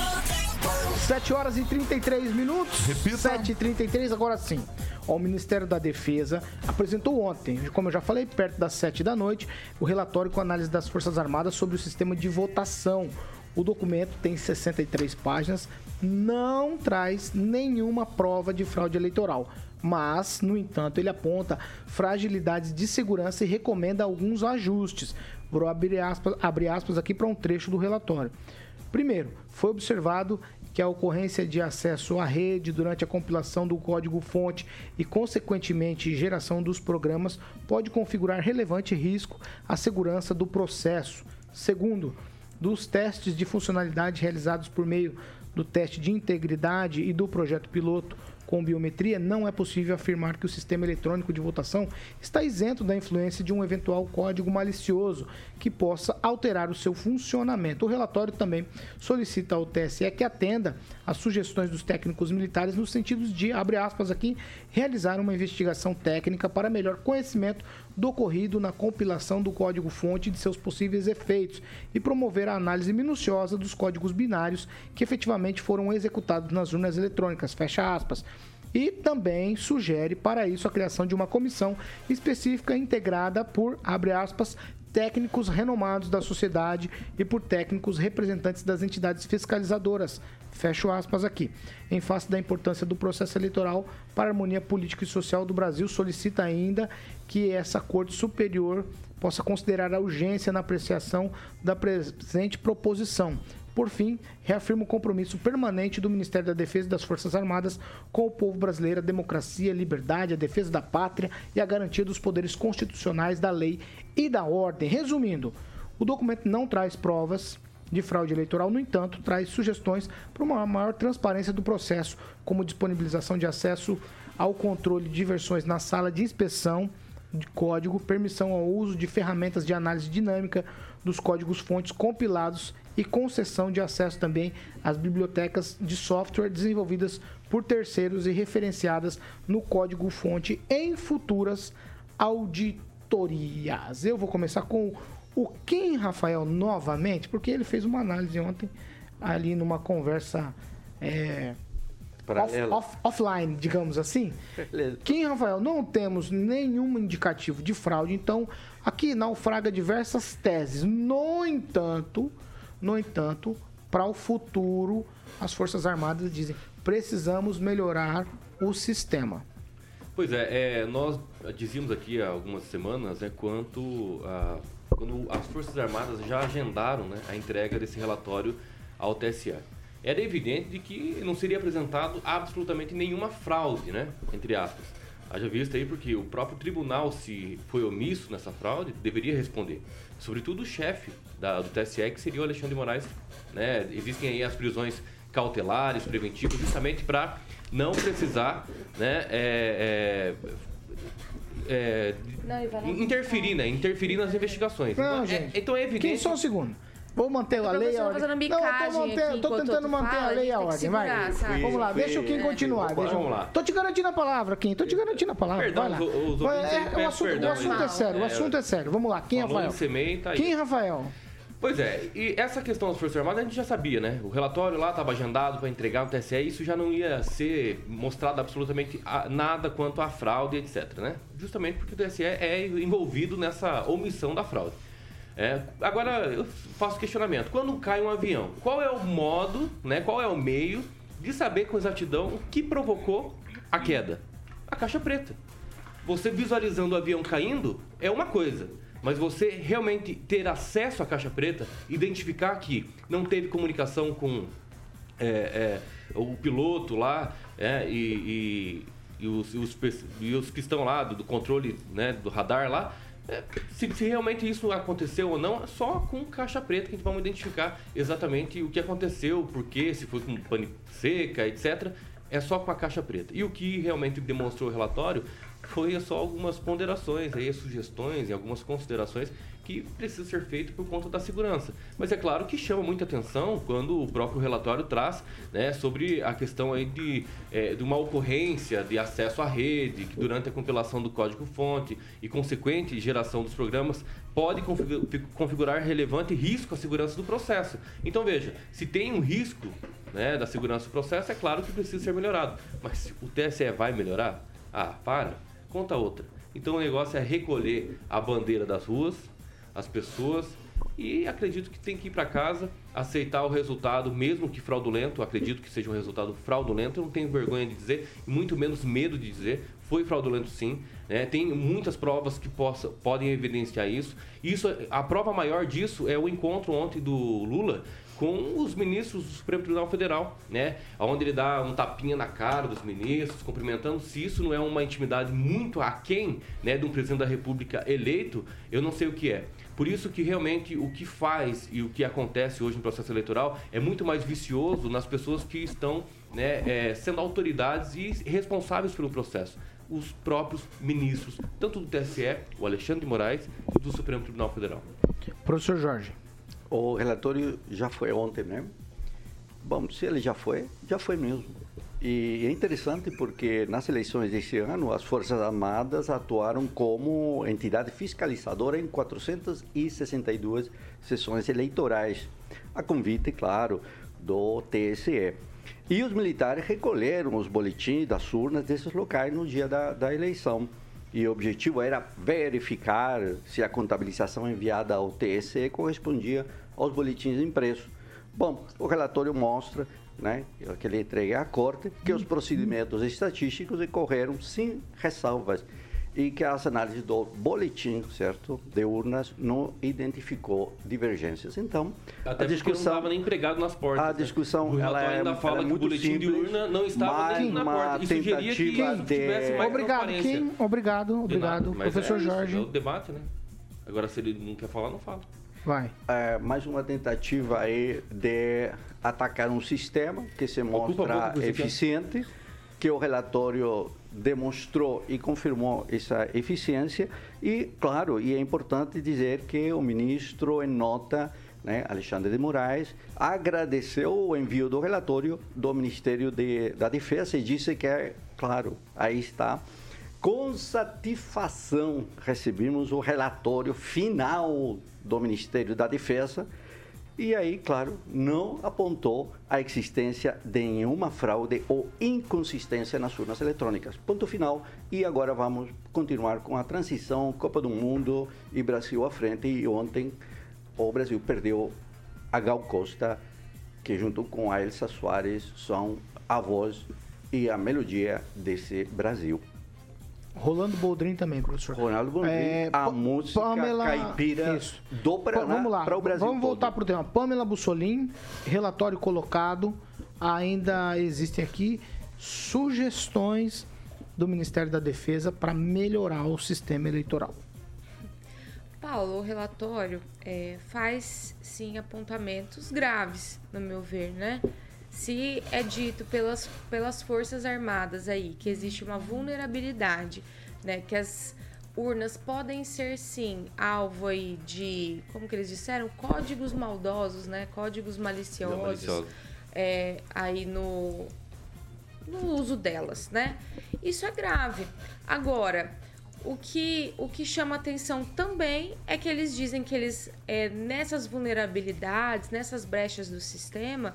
Speaker 1: 7 horas e 33 minutos.
Speaker 5: Repita.
Speaker 1: 7 e 33 agora sim. O Ministério da Defesa apresentou ontem, como eu já falei, perto das 7 da noite, o relatório com análise das Forças Armadas sobre o sistema de votação. O documento tem 63 páginas, não traz nenhuma prova de fraude eleitoral. Mas, no entanto, ele aponta fragilidades de segurança e recomenda alguns ajustes. Vou abrir aspas, abrir aspas aqui para um trecho do relatório. Primeiro, foi observado que a ocorrência de acesso à rede durante a compilação do código-fonte e, consequentemente, geração dos programas pode configurar relevante risco à segurança do processo. Segundo, dos testes de funcionalidade realizados por meio do teste de integridade e do projeto piloto com biometria, não é possível afirmar que o sistema eletrônico de votação está isento da influência de um eventual código malicioso que possa alterar o seu funcionamento. O relatório também solicita ao TSE que atenda às sugestões dos técnicos militares no sentido de, abre aspas aqui, realizar uma investigação técnica para melhor conhecimento do ocorrido na compilação do código-fonte de seus possíveis efeitos e promover a análise minuciosa dos códigos binários que efetivamente foram executados nas urnas eletrônicas. Fecha aspas e também sugere para isso a criação de uma comissão específica integrada por, abre aspas, técnicos renomados da sociedade e por técnicos representantes das entidades fiscalizadoras. Fecho aspas aqui. Em face da importância do processo eleitoral para a harmonia política e social do Brasil, solicita ainda que essa Corte Superior possa considerar a urgência na apreciação da presente proposição. Por fim, reafirma o compromisso permanente do Ministério da Defesa e das Forças Armadas com o povo brasileiro, a democracia, a liberdade, a defesa da pátria e a garantia dos poderes constitucionais da lei e da ordem. Resumindo, o documento não traz provas de fraude eleitoral, no entanto, traz sugestões para uma maior transparência do processo, como disponibilização de acesso ao controle de versões na sala de inspeção de código, permissão ao uso de ferramentas de análise dinâmica dos códigos fontes compilados e concessão de acesso também às bibliotecas de software desenvolvidas por terceiros e referenciadas no código fonte em futuras auditorias. Eu vou começar com o Kim Rafael novamente, porque ele fez uma análise ontem ali numa conversa é, off, off, offline, digamos assim. Beleza. Kim Rafael, não temos nenhum indicativo de fraude, então aqui naufraga diversas teses. No entanto, no entanto, para o futuro, as Forças Armadas dizem precisamos melhorar o sistema.
Speaker 8: Pois é, é nós dizíamos aqui há algumas semanas né, quanto a, quando as Forças Armadas já agendaram né, a entrega desse relatório ao TSE era evidente de que não seria apresentado absolutamente nenhuma fraude, né? Entre aspas. Haja vista aí porque o próprio tribunal, se foi omisso nessa fraude, deveria responder. Sobretudo o chefe da, do TSE, que seria o Alexandre de Moraes. Né? Existem aí as prisões cautelares, preventivas, justamente para não precisar né, é, é, é, não, interferir, né? Interferir nas investigações.
Speaker 1: Não, então, gente. É, então é evidente. Quem só um segundo. Vou manter a lei e a ordem. Não, eu tô, manter, tô tentando manter fala, a lei e a ordem. Vai. Fui, vamos lá, fui, deixa o Kim continuar. É, deixa, vamos lá. Tô te garantindo a palavra, Kim. Tô te garantindo a palavra. Perdão, vai lá. Os, os é, o assunto, perdão, o assunto é sério. O assunto é sério. Vamos lá, Kim Rafael.
Speaker 8: Tá
Speaker 1: Kim Rafael.
Speaker 8: Pois é, e essa questão das Forças Armadas a gente já sabia, né? O relatório lá estava agendado para entregar no TSE, isso já não ia ser mostrado absolutamente nada quanto à fraude, etc, né? Justamente porque o TSE é envolvido nessa omissão da fraude. É, agora, eu faço questionamento. Quando cai um avião, qual é o modo, né, qual é o meio de saber com exatidão o que provocou a queda? A caixa preta. Você visualizando o avião caindo é uma coisa, mas você realmente ter acesso à caixa preta, identificar que não teve comunicação com é, é, o piloto lá é, e, e, e, os, os, e, os, que estão lá do, do controle né, do radar lá, é, se, se, realmente isso aconteceu ou não, é só com caixa preta que a gente vai identificar exatamente o que aconteceu, por quê, se foi com pane seca, etc. É só com a caixa preta. E o que realmente demonstrou o relatório foi só algumas ponderações, aí, sugestões e algumas considerações que precisa ser feito por conta da segurança. Mas é claro que chama muita atenção quando o próprio relatório traz né, sobre a questão aí de, é, de uma ocorrência de acesso à rede, que durante a compilação do código-fonte e consequente geração dos programas pode configurar relevante risco à segurança do processo. Então veja, se tem um risco né, da segurança do processo, é claro que precisa ser melhorado. Mas o TSE vai melhorar? Ah, para, conta outra. Então o negócio é recolher a bandeira das ruas, as pessoas e acredito que tem que ir para casa, aceitar o resultado, mesmo que fraudulento. Acredito que seja um resultado fraudulento. Eu não tenho vergonha de dizer, muito menos medo de dizer. Foi fraudulento sim. Né? Tem muitas provas que possa, podem evidenciar isso. isso. A prova maior disso é o encontro ontem do Lula com os ministros do Supremo Tribunal Federal, né? Onde ele dá um tapinha na cara dos ministros, cumprimentando. Se isso não é uma intimidade muito aquém né, de um presidente da República eleito, eu não sei o que é. Por isso que realmente o que faz e o que acontece hoje no processo eleitoral é muito mais vicioso nas pessoas que estão né, é, sendo autoridades e responsáveis pelo processo. Os próprios ministros, tanto do TSE, o Alexandre de Moraes, e do Supremo Tribunal Federal.
Speaker 1: Professor Jorge.
Speaker 7: O relatório já foi ontem, né? Bom, se ele já foi, já foi mesmo. E é interessante porque nas eleições deste ano, as Forças Armadas atuaram como entidade fiscalizadora em 462 sessões eleitorais, a convite, claro, do TSE. E os militares recolheram os boletins das urnas desses locais no dia da, da eleição. E o objetivo era verificar se a contabilização enviada ao TSE correspondia aos boletins impressos. Bom, o relatório mostra, né, que ele entrega à Corte, que os procedimentos estatísticos ocorreram sem ressalvas e que as análises do boletim, certo, de urnas não identificou divergências. Então,
Speaker 8: Até
Speaker 7: a discussão
Speaker 8: não estava nem empregado nas portas.
Speaker 7: a discussão
Speaker 8: né?
Speaker 7: ela é,
Speaker 8: ainda fala
Speaker 7: ela é
Speaker 8: que o
Speaker 7: muito
Speaker 8: boletim
Speaker 7: simples,
Speaker 8: de urna não estava nem na
Speaker 7: uma
Speaker 8: porta. Isso sugeria que
Speaker 7: tentativa
Speaker 8: isso tivesse
Speaker 7: de-
Speaker 8: mais
Speaker 1: Obrigado. Kim. Obrigado, obrigado.
Speaker 8: nada,
Speaker 1: Professor
Speaker 8: é isso,
Speaker 1: Jorge.
Speaker 8: É o debate, né? Agora, se ele não quer falar, não fala.
Speaker 1: Vai.
Speaker 7: É, mais uma tentativa aí de atacar um sistema que se mostra
Speaker 8: que você
Speaker 7: eficiente, que o relatório demonstrou e confirmou essa eficiência. E, claro, e é importante dizer que o ministro, em nota, né, Alexandre de Moraes, agradeceu o envio do relatório do Ministério de, da Defesa e disse que, é, claro, aí está, com satisfação recebemos o relatório final do Ministério da Defesa e aí, claro, não apontou a existência de nenhuma fraude ou inconsistência nas urnas eletrônicas. Ponto final. E agora vamos continuar com a transição, Copa do Mundo e Brasil à frente. E ontem o Brasil perdeu a Gal Costa, que junto com a Elsa Soares são a voz e a melodia desse Brasil.
Speaker 1: Rolando Boldrin também, professor.
Speaker 7: Ronaldo Boldrin,
Speaker 1: É,
Speaker 7: a música
Speaker 1: Pamela-
Speaker 7: caipira
Speaker 1: Isso.
Speaker 7: do
Speaker 1: Pa-
Speaker 7: Paraná
Speaker 1: Vamos lá,
Speaker 7: para o Brasil
Speaker 1: vamos voltar para o tema. Pamela Bussolim, relatório colocado. Ainda existem aqui sugestões do Ministério da Defesa para melhorar o sistema eleitoral.
Speaker 10: Paulo, o relatório é, faz sim apontamentos graves, no meu ver, né? Se é dito pelas, pelas Forças Armadas aí que existe uma vulnerabilidade, né? Que as urnas podem ser sim alvo aí de, como que eles disseram, códigos maldosos, né? Códigos maliciosos, é, aí no, no uso delas, né? Isso é grave. Agora, o que, o que chama atenção também é que eles dizem que eles, é, nessas vulnerabilidades, nessas brechas do sistema,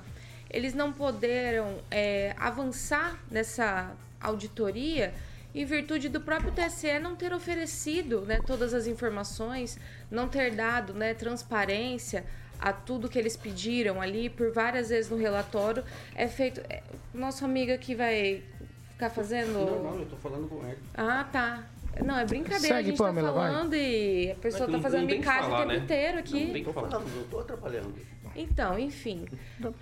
Speaker 10: eles não poderam é, avançar nessa auditoria em virtude do próprio TSE não ter oferecido né, todas as informações, não ter dado né, transparência a tudo que eles pediram ali, por várias vezes no relatório, é feito. É, nosso amigo aqui vai ficar fazendo.
Speaker 7: Não, não, eu tô falando com ele.
Speaker 10: Ah, tá. Não, é brincadeira,
Speaker 1: Segue,
Speaker 10: a gente
Speaker 1: Pamela,
Speaker 10: tá
Speaker 1: vai.
Speaker 10: falando e a pessoa
Speaker 8: Mas
Speaker 10: tá
Speaker 8: não-
Speaker 10: fazendo
Speaker 8: não
Speaker 10: bicagem o tempo
Speaker 8: né?
Speaker 10: inteiro aqui.
Speaker 8: Não
Speaker 7: Tô falando, eu tô atrapalhando.
Speaker 10: Então, enfim,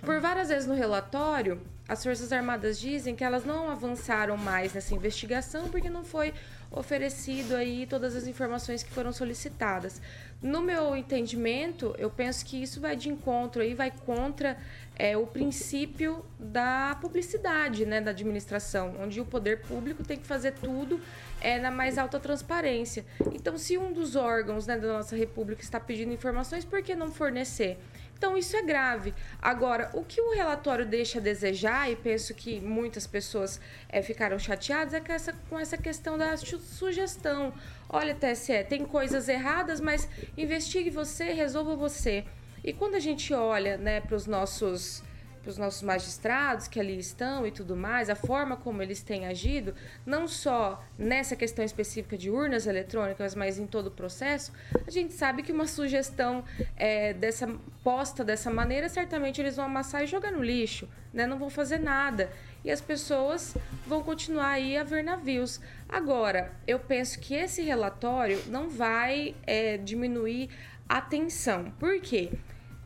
Speaker 10: por várias vezes no relatório, as Forças Armadas dizem que elas não avançaram mais nessa investigação porque não foi oferecido aí todas as informações que foram solicitadas. No meu entendimento, eu penso que isso vai de encontro aí, vai contra é, o princípio da publicidade, né, da administração, onde o poder público tem que fazer tudo é, na mais alta transparência. Então, se um dos órgãos né, da nossa República está pedindo informações, por que não fornecer? Então, isso é grave. Agora, o que o relatório deixa a desejar, e penso que muitas pessoas eh, ficaram chateadas, é com essa, com essa questão da su- sugestão. Olha, TSE, tem coisas erradas, mas investigue você, resolva você. E quando a gente olha né, para os nossos para os nossos magistrados que ali estão e tudo mais, a forma como eles têm agido, não só nessa questão específica de urnas eletrônicas, mas em todo o processo, a gente sabe que uma sugestão é, dessa posta dessa maneira, certamente eles vão amassar e jogar no lixo, né? não vão fazer nada. E as pessoas vão continuar aí a ver navios. Agora, eu penso que esse relatório não vai é, diminuir a tensão. Por quê?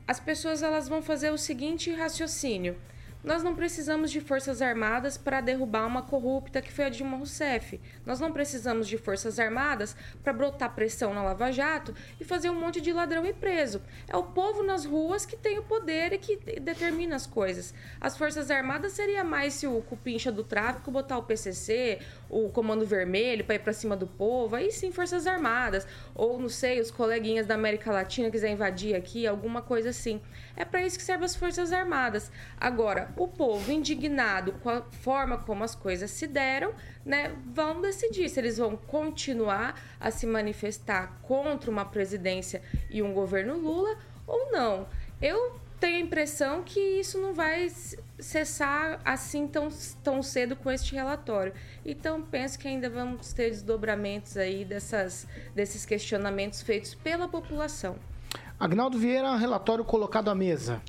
Speaker 10: As pessoas elas vão fazer o seguinte raciocínio. Nós não precisamos de forças armadas para derrubar uma corrupta que foi a Dilma Rousseff. Nós não precisamos de forças armadas para brotar pressão na Lava Jato e fazer um monte de ladrão ir preso. É o povo nas ruas que tem o poder e que determina as coisas. As forças armadas seria mais se o cupincha do tráfico botar o PCC, o Comando Vermelho para ir para cima do povo, aí sim forças armadas, ou não sei, os coleguinhas da América Latina quiser invadir aqui, alguma coisa assim. É para isso que servem as forças armadas. Agora, o povo indignado com a forma como as coisas se deram, né, vão decidir se eles vão continuar a se manifestar contra uma presidência e um governo Lula ou não. Eu tenho a impressão que isso não vai cessar assim tão, tão cedo com este relatório. Então, penso que ainda vamos ter desdobramentos aí dessas, desses questionamentos feitos pela população.
Speaker 1: Agnaldo Vieira, relatório colocado à mesa.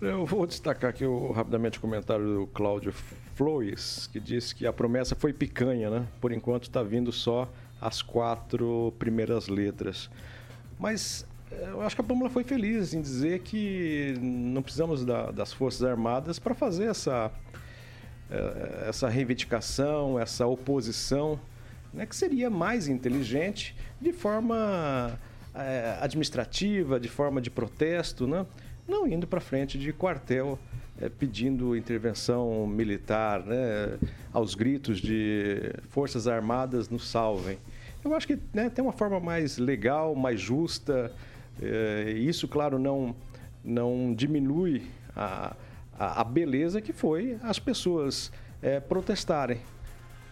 Speaker 9: Eu vou destacar aqui o, rapidamente o comentário do Cláudio Flores, que disse que a promessa foi picanha, né? Por enquanto está vindo só as quatro primeiras letras. Mas eu acho que a Pâmela foi feliz em dizer que não precisamos da, das Forças Armadas para fazer essa, eh, essa reivindicação, essa oposição, né? que seria mais inteligente de forma é, administrativa, de forma de protesto, né? não indo para frente de quartel é, pedindo intervenção militar, né, aos gritos de forças armadas nos salvem. Eu acho que né, tem uma forma mais legal, mais justa. É, isso, claro, não, não diminui a, a, a beleza que foi as pessoas é, protestarem.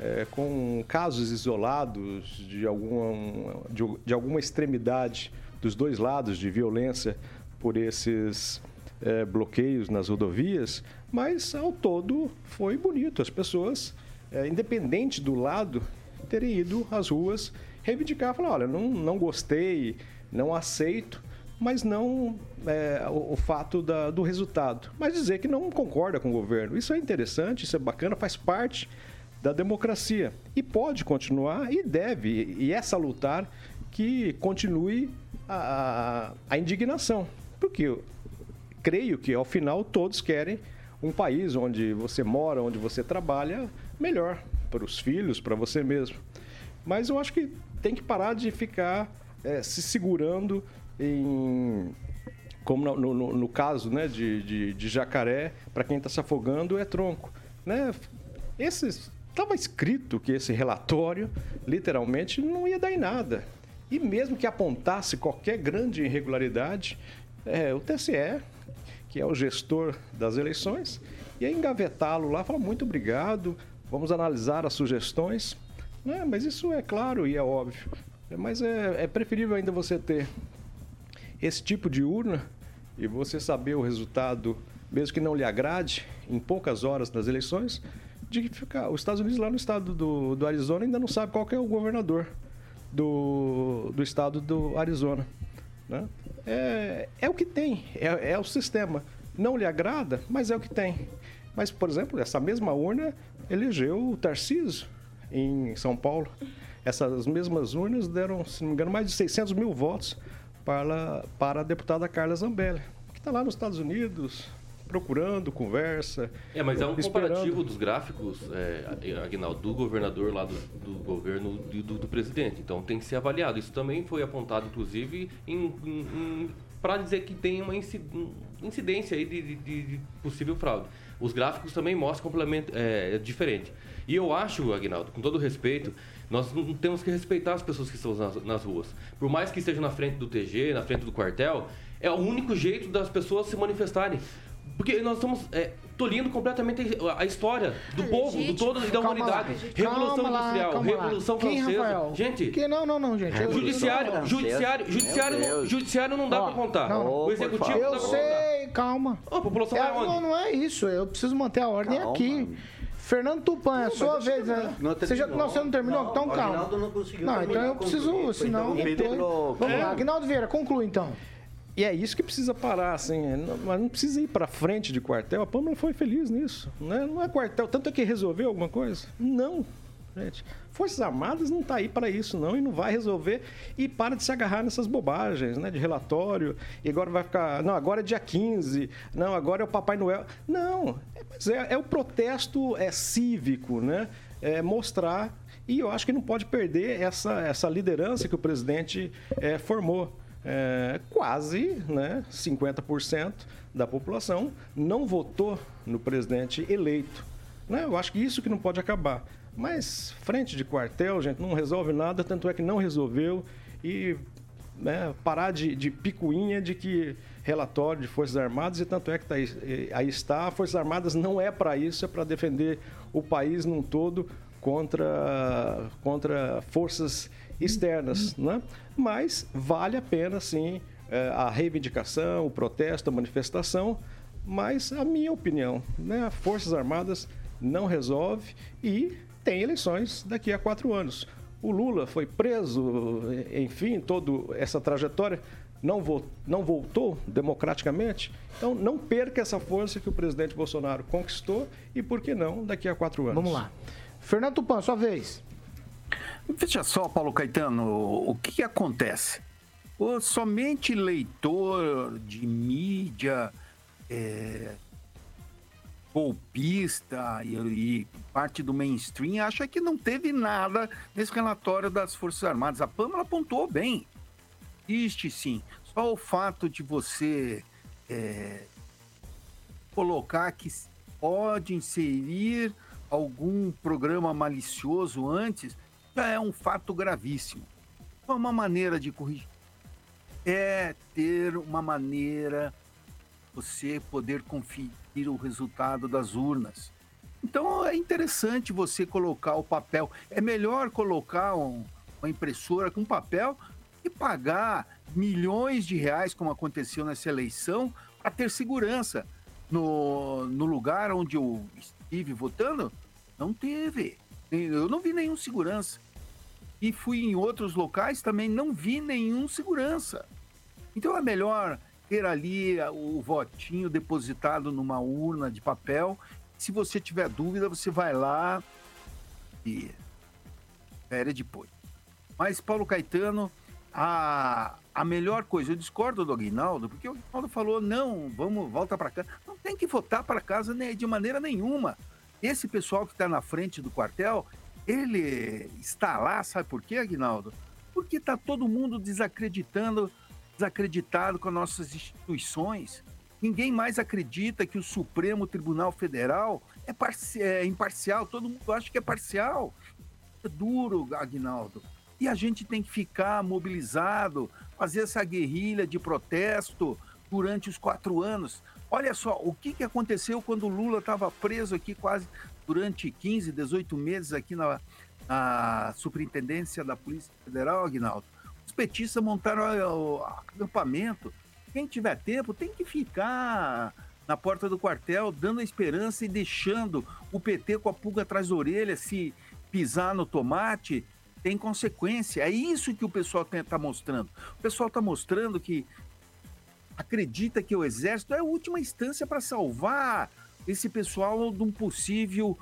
Speaker 9: É, com casos isolados de alguma, de, de alguma extremidade dos dois lados de violência por esses é, bloqueios nas rodovias, mas ao todo foi bonito. As pessoas, é, independente do lado, terem ido às ruas reivindicar, falar, olha, não, não gostei, não aceito, mas não é, o, o, fato da, do resultado. Mas dizer que não concorda com o governo. Isso é interessante, isso é bacana, faz parte da democracia. E pode continuar e deve, e é salutar que continue a, a, indignação. Porque eu creio que ao final todos querem um país onde você mora, onde você trabalha, melhor para os filhos, para você mesmo. Mas eu acho que tem que parar de ficar é, se segurando em. Como no, no, no caso né, de, de, de jacaré, para quem está se afogando, é tronco. Né? Estava escrito que esse relatório, literalmente, não ia dar em nada. E mesmo que apontasse qualquer grande irregularidade, é, o TSE, que é o gestor das eleições, ia engavetá-lo lá, falar muito obrigado, vamos analisar as sugestões. Né? Mas isso é claro e é óbvio. Mas é, é preferível ainda você ter esse tipo de urna e você saber o resultado, mesmo que não lhe agrade, em poucas horas das eleições, de ficar. Os Estados Unidos, lá no estado do, do Arizona, ainda não sabe qual é o governador do, do estado do Arizona. Né? É, é o que tem, é, é o sistema. Não lhe agrada, mas é o que tem. Mas, por exemplo, essa mesma urna elegeu o Tarcísio em São Paulo. Essas mesmas urnas deram, se não me engano, mais de 600 mil votos para, para a deputada Carla Zambelli, que está lá nos Estados Unidos, procurando, conversa.
Speaker 8: É, mas é um esperando. comparativo dos gráficos, é, Aguinaldo, do governador lá do, do governo e do, do, presidente. Então tem que ser avaliado. Isso também foi apontado, inclusive, para dizer que tem uma incidência aí de, de, de, possível fraude. Os gráficos também mostram complemento é, diferente. E eu acho, Aguinaldo, com todo respeito, nós não temos que respeitar as pessoas que estão nas, nas ruas. Por mais que esteja na frente do TG, na frente do quartel, é o único jeito das pessoas se manifestarem. Porque nós estamos é, tolindo completamente a história do é povo, do todo e da humanidade. Revolução lá, Industrial, Revolução
Speaker 1: Quem,
Speaker 8: Francesa.
Speaker 1: Rafael?
Speaker 8: Gente.
Speaker 1: Que, não, não, não, gente.
Speaker 8: Judiciário, judiciário, judiciário, não, judiciário não dá para contar. Não, o executivo
Speaker 1: eu
Speaker 8: não dá
Speaker 1: sei, contar. calma.
Speaker 8: a população
Speaker 1: é,
Speaker 8: vai onde?
Speaker 1: Não, não é isso. Eu preciso manter a ordem calma. aqui. Fernando Tupan, é a sua vez, né? Não você, já, não, você não terminou? Não, então calma.
Speaker 7: Aguinaldo não conseguiu
Speaker 1: Não, então eu preciso, senão... Vamos lá, Aguinaldo Vieira, conclui então.
Speaker 9: E é isso que precisa parar, assim, mas não precisa ir para frente de quartel. A Pâmela foi feliz nisso, né? Não é quartel, tanto é que resolveu alguma coisa? Não. Gente, Forças Armadas não está aí para isso, não, e não vai resolver. E para de se agarrar nessas bobagens, né? De relatório, e agora vai ficar. Não, agora é dia 15, não, agora é o Papai Noel. Não, é, é, é o protesto é cívico, né? É mostrar. E eu acho que não pode perder essa, essa liderança que o presidente é, formou. É, quase né, 50% da população não votou no presidente eleito. Né? Eu acho que isso que não pode acabar. Mas frente de quartel, gente, não resolve nada, tanto é que não resolveu. E né, parar de, de picuinha de que relatório de Forças Armadas, e tanto é que tá aí, aí está, Forças Armadas não é para isso, é para defender o país num todo contra, contra forças externas, né? Mas vale a pena, sim, eh, a reivindicação, o protesto, a manifestação, mas a minha opinião, né? Forças Armadas não resolve e tem eleições daqui a quatro anos. O Lula foi preso, enfim, toda essa trajetória não, vo não voltou democraticamente. Então, não perca essa força que o presidente Bolsonaro conquistou e, por que não, daqui a quatro anos.
Speaker 1: Vamos lá. Fernando Tupan, sua vez.
Speaker 6: Veja só, Paulo Caetano, o que, que acontece? O, somente leitor de mídia é, golpista e, e, parte do mainstream acha que não teve nada nesse relatório das Forças Armadas. A Pâmela apontou bem. Existe sim. Só o fato de você é, colocar que pode inserir algum programa malicioso antes já é um fato gravíssimo. Então, uma maneira de corrigir é ter uma maneira você poder conferir o resultado das urnas. Então é interessante você colocar o papel. É melhor colocar um, uma impressora com papel e pagar milhões de reais, como aconteceu nessa eleição, para ter segurança. No, no lugar onde eu estive votando, não teve. Eu não vi nenhum segurança. E fui em outros locais, também não vi nenhum segurança. Então é melhor ter ali o votinho depositado numa urna de papel. Se você tiver dúvida, você vai lá e espere depois. Mas Paulo Caetano, a, a melhor coisa, eu discordo do Aguinaldo, porque o Aguinaldo falou, não, vamos, volta para casa. Não tem que votar para casa né, de maneira nenhuma. Esse pessoal que está na frente do quartel, ele está lá, sabe por quê, Aguinaldo? Porque está todo mundo desacreditando desacreditado com as nossas instituições. Ninguém mais acredita que o Supremo Tribunal Federal é, é imparcial. Todo mundo acha que é parcial. É duro, Agnaldo. E a gente tem que ficar mobilizado, fazer essa guerrilha de protesto durante os quatro anos. Olha só, o que, que aconteceu quando o Lula estava preso aqui quase durante 15, 18 meses aqui na, na Superintendência da Polícia Federal, Agnaldo petistas montaram o acampamento. Quem tiver tempo tem que ficar na porta do quartel, dando a esperança e deixando o PT com a pulga atrás da orelha. Se pisar no tomate, tem consequência. É isso que o pessoal está mostrando. O pessoal está mostrando que acredita que o exército é a última instância para salvar esse pessoal de um possível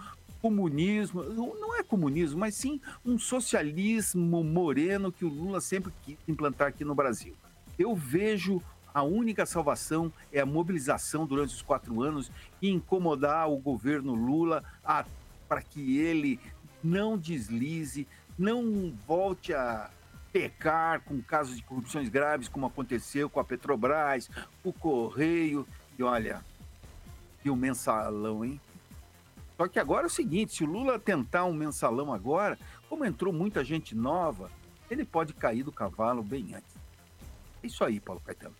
Speaker 6: comunismo, não é comunismo, mas sim um socialismo moreno que o Lula sempre quis implantar aqui no Brasil. Eu vejo a única salvação é a mobilização durante os quatro anos e incomodar o governo Lula para que ele não deslize, não volte a pecar com casos de corrupções graves, como aconteceu com a Petrobras, o Correio. E olha, e o mensalão, hein? Só que agora é o seguinte: se o Lula tentar um mensalão agora, como entrou muita gente nova, ele pode cair do cavalo bem antes. É isso aí, Paulo Caetano.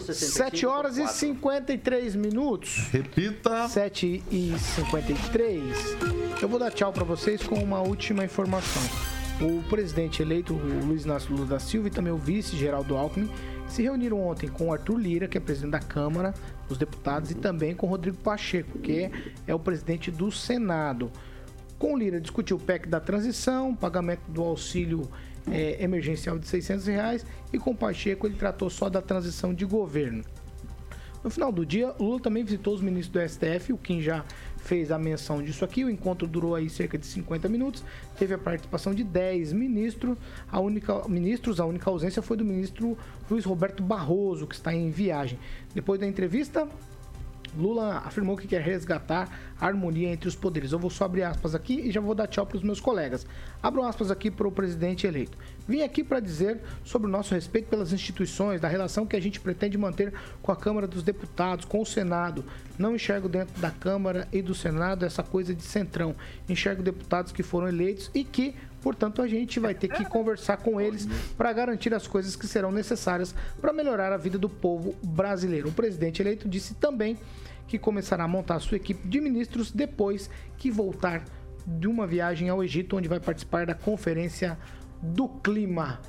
Speaker 1: 7 horas e 53 minutos.
Speaker 5: Repita.
Speaker 1: 7 e 53. Eu vou dar tchau para vocês com uma última informação. O presidente eleito, o Luiz Inácio Lula da Silva, e também o vice, Geraldo Alckmin, se reuniram ontem com o Arthur Lira, que é presidente da Câmara dos Deputados, e também com o Rodrigo Pacheco, que é o presidente do Senado. Com o Lira discutiu o PEC da transição, pagamento do auxílio é, emergencial de 600 reais, e com o Pacheco ele tratou só da transição de governo. No final do dia, Lula também visitou os ministros do STF, o Kim já fez a menção disso aqui. O encontro durou aí cerca de 50 minutos. Teve a participação de 10 ministros. A única, ministros, a única ausência foi do ministro Luiz Roberto Barroso, que está em viagem. Depois da entrevista, Lula afirmou que quer resgatar a harmonia entre os poderes. Eu vou só abrir aspas aqui e já vou dar tchau para os meus colegas. Abro aspas aqui para o presidente eleito. Vim aqui para dizer sobre o nosso respeito pelas instituições, da relação que a gente pretende manter com a Câmara dos Deputados, com o Senado. Não enxergo dentro da Câmara e do Senado essa coisa de centrão. Enxergo deputados que foram eleitos e que Portanto, a gente vai ter que conversar com eles para garantir as coisas que serão necessárias para melhorar a vida do povo brasileiro. O presidente eleito disse também que começará a montar sua equipe de ministros depois que voltar de uma viagem ao Egito, onde vai participar da Conferência do Clima.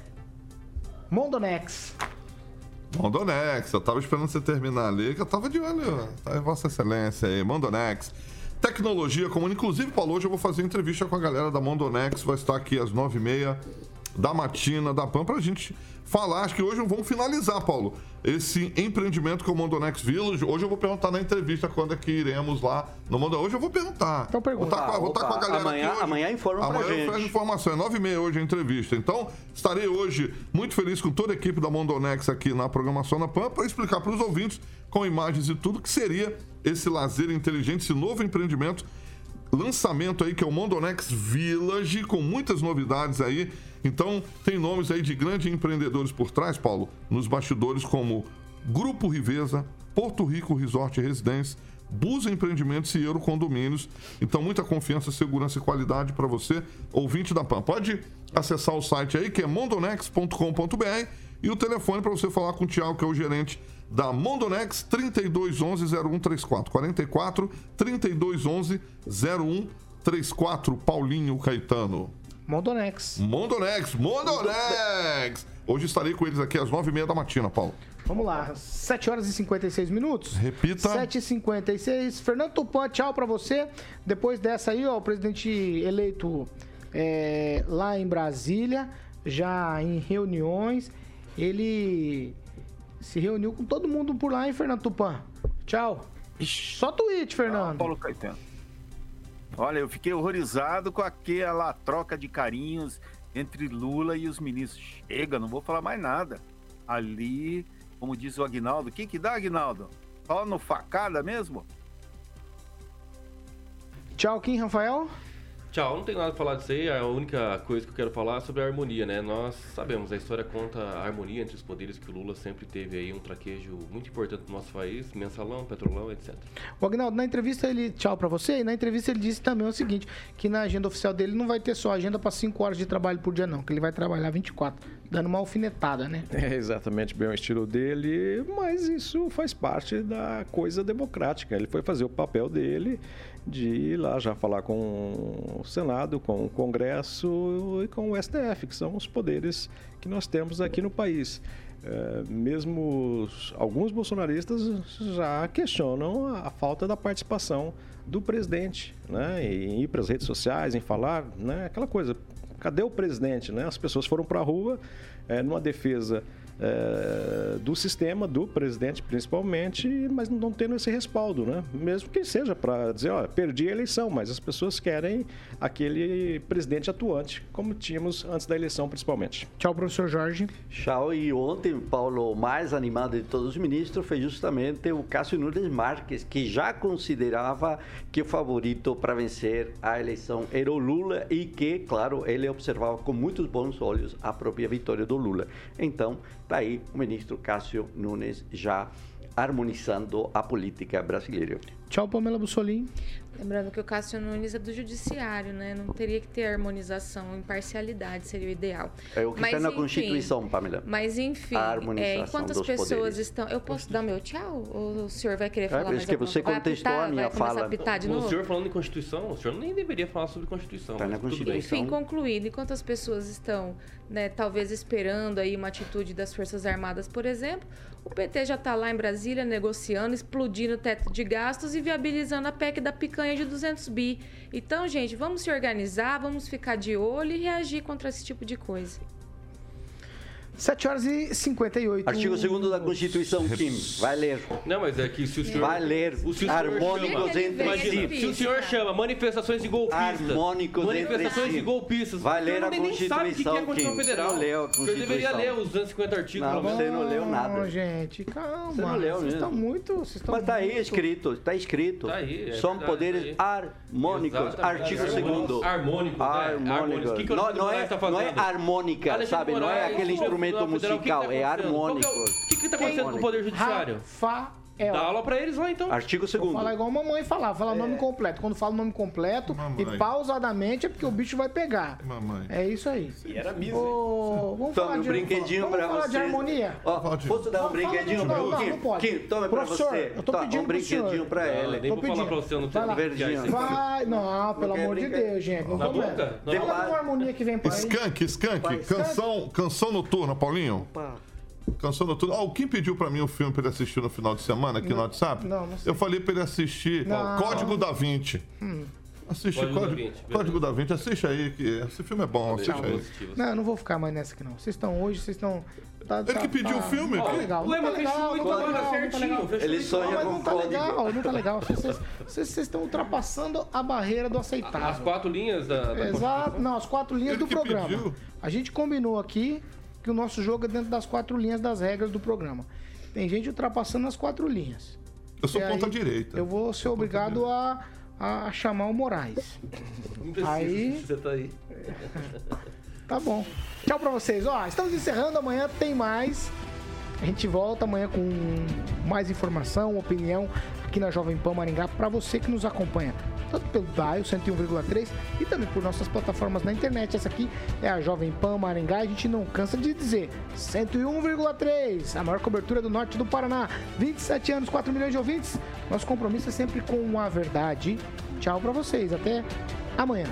Speaker 1: Mondonex.
Speaker 5: Mondonex, eu tava esperando você terminar ali, que eu tava de olho. Tá, Vossa Excelência aí, Mondonex. Tecnologia comum. Inclusive, Paulo, hoje eu vou fazer entrevista com a galera da Mondonex. Vai estar aqui às nove e meia da matina, da PAN, pra gente falar. Acho que hoje vamos finalizar, Paulo, esse empreendimento que é o Mondonex Village. Hoje eu vou perguntar na entrevista quando é que iremos lá no Mondo. Hoje eu vou perguntar.
Speaker 1: Então pergunta.
Speaker 5: Vou estar com, a- vou estar com a galera
Speaker 7: Amanhã-
Speaker 5: aqui hoje.
Speaker 7: amanhã informa pra
Speaker 5: Amanhã eu
Speaker 7: gente.
Speaker 5: fecho informação. É nove e meia hoje a entrevista. Então, estarei hoje muito feliz com toda a equipe da Mondonex aqui na programação da PAN para explicar para os ouvintes, com imagens e tudo, que seria esse lazer inteligente, esse novo empreendimento lançamento aí que é o Mondonex Village, com muitas novidades aí. Então, tem nomes aí de grandes empreendedores por trás, Paulo, nos bastidores, como Grupo Riveza, Porto Rico Resort Residência, Busa Empreendimentos e Euro Condomínios. Então, muita confiança, segurança e qualidade para você, ouvinte da PAN. Pode acessar o site aí, que é mondonex.com.br, e o telefone para você falar com o Thiago, que é o gerente da Mondonex 3211 0134 44 3211 0134 Paulinho Caetano.
Speaker 1: Mondonex.
Speaker 5: Mondonex, Mondonex! Hoje estarei com eles aqui às 9h30 da matina, Paulo.
Speaker 1: Vamos lá, 7 horas e 56 minutos.
Speaker 5: Repita.
Speaker 1: 7 e 56 Fernando Tupan, tchau pra você. Depois dessa aí, ó, o presidente eleito é, lá em Brasília, já em reuniões, ele se reuniu com todo mundo por lá, hein, Fernando Tupan? Tchau. Só tweet, Fernando.
Speaker 6: Paulo Caetano. Olha, eu fiquei horrorizado com aquela troca de carinhos entre Lula e os ministros. Chega, não vou falar mais nada. Ali, como diz o Agnaldo, o que dá, Agnaldo? Só no facada mesmo?
Speaker 1: Tchau, Kim Rafael.
Speaker 8: Tchau, não tenho nada pra falar disso aí. A única coisa que eu quero falar é sobre a harmonia, né? Nós sabemos, a história conta a harmonia entre os poderes que o Lula sempre teve aí, um traquejo muito importante no nosso país, mensalão, petrolão, etc.
Speaker 1: O Agnaldo, na entrevista ele, tchau pra você, e na entrevista ele disse também o seguinte, que na agenda oficial dele não vai ter só agenda pra 5 horas de trabalho por dia não, que ele vai trabalhar 24, dando uma alfinetada, né?
Speaker 9: É exatamente bem o estilo dele, mas isso faz parte da coisa democrática. Ele foi fazer o papel dele de ir lá já falar com o Senado, com o Congresso e com o STF, que são os poderes que nós temos aqui no país. É, mesmo alguns bolsonaristas já questionam a, a falta da participação do presidente, né? Em ir para as redes sociais, em falar, né? Aquela coisa. Cadê o presidente, né? As pessoas foram para a rua é, numa defesa é, do sistema, do presidente principalmente, mas não tendo esse respaldo, né? Mesmo que seja para dizer, ó, perdi a eleição, mas as pessoas querem aquele presidente atuante, como tínhamos antes da eleição, principalmente.
Speaker 1: Tchau, professor Jorge.
Speaker 7: Tchau. E ontem, Paulo, o mais animado de todos os ministros foi justamente o Cássio Nunes Marques, que já considerava que o favorito para vencer a eleição era o Lula e que, claro, ele observava com muitos bons olhos a própria vitória do Lula. Então, tá aí o ministro Cássio Nunes já harmonizando a política brasileira.
Speaker 1: Tchau, Pamela Bussolim.
Speaker 10: Lembrando que o Cássio Nunes é do judiciário, né? Não teria que ter harmonização, imparcialidade seria o ideal.
Speaker 7: É o que está na
Speaker 10: enfim,
Speaker 7: Constituição, Pamela.
Speaker 10: Mas enfim,
Speaker 7: A
Speaker 10: é,
Speaker 7: harmonização
Speaker 10: enquanto as
Speaker 7: dos
Speaker 10: pessoas
Speaker 7: poderes.
Speaker 10: estão. Eu posso dar meu tchau? Ou o senhor vai querer
Speaker 7: É,
Speaker 10: falar
Speaker 7: por isso
Speaker 10: mais
Speaker 7: que você
Speaker 10: coisa?
Speaker 7: Contestou
Speaker 10: apitar?
Speaker 7: a minha fala.
Speaker 10: A
Speaker 8: o
Speaker 10: novo?
Speaker 8: senhor falando em Constituição, o senhor nem deveria falar sobre Constituição.
Speaker 7: Tá na
Speaker 8: bem.
Speaker 10: Enfim, concluído, enquanto as pessoas estão, né, talvez esperando aí uma atitude das Forças Armadas, por exemplo, o PT já está lá em Brasília negociando, explodindo o teto de gastos e viabilizando a PEC da picanha de 200 bi. Então, gente, vamos se organizar, vamos ficar de olho e reagir contra esse tipo de coisa.
Speaker 1: 7 horas e 58.
Speaker 7: Artigo 2 da Constituição, Kim. Vai ler.
Speaker 8: Não, mas é que se o senhor.
Speaker 7: Vai ler.
Speaker 8: O, se o
Speaker 7: Harmônicos
Speaker 8: chama-
Speaker 7: entre
Speaker 8: Imagina,
Speaker 7: si.
Speaker 8: se o senhor chama manifestações de golpistas.
Speaker 7: Harmônicos
Speaker 8: manifestações
Speaker 7: entre si.
Speaker 8: de golpistas.
Speaker 7: Vai ler
Speaker 8: não
Speaker 7: a
Speaker 8: nem- nem sabe o que é a
Speaker 7: Constituição,
Speaker 8: Constituição
Speaker 7: Kim.
Speaker 8: Federal.
Speaker 7: Não leu a
Speaker 8: O senhor deveria
Speaker 7: Constituição.
Speaker 8: ler os 250 artigos.
Speaker 7: Não, você não leu nada.
Speaker 1: Não, gente, calma.
Speaker 7: Você não leu
Speaker 1: Vocês estão muito. Vocês estão
Speaker 7: Mas tá aí
Speaker 1: muito-
Speaker 7: escrito, tá escrito.
Speaker 8: Tá aí, é
Speaker 7: São
Speaker 8: verdade,
Speaker 7: poderes
Speaker 8: tá aí.
Speaker 7: harmônicos.
Speaker 8: Exatamente.
Speaker 7: Artigo
Speaker 8: Harmônicos.
Speaker 7: 2
Speaker 8: Harmônicos, né? Harmônicos. O que que o
Speaker 7: Não, é,
Speaker 8: tá
Speaker 7: não é harmônica, sabe? Não é aquele
Speaker 8: o
Speaker 7: instrumento
Speaker 8: Tribunal Federal, o que que tá
Speaker 7: musical, é
Speaker 8: é
Speaker 7: harmônico.
Speaker 8: O que que tá acontecendo com o Poder Judiciário?
Speaker 1: Rafael.
Speaker 8: Dá aula pra eles lá, então.
Speaker 7: Artigo
Speaker 1: Vou
Speaker 7: 2
Speaker 1: falar igual a mamãe falava, falar o nome completo. Quando fala o nome completo e pausadamente é porque o bicho vai pegar.
Speaker 5: Mamãe.
Speaker 1: É isso aí.
Speaker 7: E era mesmo.
Speaker 1: Ô, vamos falar
Speaker 7: Tome um
Speaker 1: de
Speaker 7: brinquedinho
Speaker 1: vamos
Speaker 7: pra
Speaker 1: falar
Speaker 7: você.
Speaker 1: de harmonia.
Speaker 7: Ó, posso dar um brinquedinho
Speaker 1: fala,
Speaker 7: pra
Speaker 1: não, não, não pode.
Speaker 7: Kim, tome pra
Speaker 1: Professor,
Speaker 7: você.
Speaker 1: eu tô pedindo
Speaker 7: um brinquedinho pra ela.
Speaker 8: nem vou falar pra você, eu não tenho
Speaker 7: verdinho.
Speaker 1: Vai, não, pelo amor de? Deus, gente. Não
Speaker 8: Na
Speaker 1: começa.
Speaker 8: boca?
Speaker 1: Fala com a harmonia que vem pra aí.
Speaker 5: Skank, Skank, canção, canção noturna, Paulinho.
Speaker 7: Opa.
Speaker 5: Canção noturna. Ó, o Kim pediu pra mim um filme pra ele assistir no final de semana aqui no WhatsApp?
Speaker 1: não, não sei.
Speaker 5: Eu falei pra ele assistir
Speaker 1: Não.
Speaker 5: ó, Código da Vinci. Assiste
Speaker 8: Código da
Speaker 5: Código,
Speaker 8: Vinci, beleza.
Speaker 5: Código da Vinci, assiste aí, que esse filme é bom, assiste aí.
Speaker 1: Não, eu não vou ficar mais nessa aqui não. Vocês estão hoje, vocês estão. Tá,
Speaker 5: Ele que pediu o filme,
Speaker 1: Tá
Speaker 5: que-
Speaker 1: legal.
Speaker 8: Ué,
Speaker 1: Não tá
Speaker 8: mas
Speaker 1: legal,
Speaker 8: fechou
Speaker 1: não
Speaker 8: oito
Speaker 1: tá
Speaker 8: horas
Speaker 1: legal, não tá
Speaker 8: certinho,
Speaker 7: Ele sonha
Speaker 1: Não, mas
Speaker 7: com
Speaker 1: não tá legal, não tá legal. Vocês- estão ultrapassando a barreira do
Speaker 8: As
Speaker 1: aceitável.
Speaker 8: quatro linhas da. da
Speaker 1: Exato, não, as quatro linhas
Speaker 5: Ele
Speaker 1: do
Speaker 5: que
Speaker 1: programa.
Speaker 5: pediu.
Speaker 1: A gente combinou aqui que o nosso jogo é dentro das quatro linhas das regras do programa. Tem gente ultrapassando as quatro linhas.
Speaker 5: Eu sou
Speaker 1: E aí,
Speaker 5: ponta direita.
Speaker 1: Eu vou ser obrigado a, a chamar o Moraes.
Speaker 8: Não precisa,
Speaker 1: Aí-
Speaker 8: Você tá aí.
Speaker 1: Tá bom. Tchau pra vocês. Ó, estamos encerrando. Amanhã tem mais. A gente volta amanhã com mais informação, opinião aqui na Jovem Pan Maringá para você que nos acompanha. Tanto pelo Dial 101,3 e também por nossas plataformas na internet. Essa aqui é a Jovem Pan Maringá. A gente não cansa de dizer 101,3, a maior cobertura do norte do Paraná. 27 anos, 4 milhões de ouvintes. Nosso compromisso é sempre com a verdade. Tchau pra vocês. Até amanhã.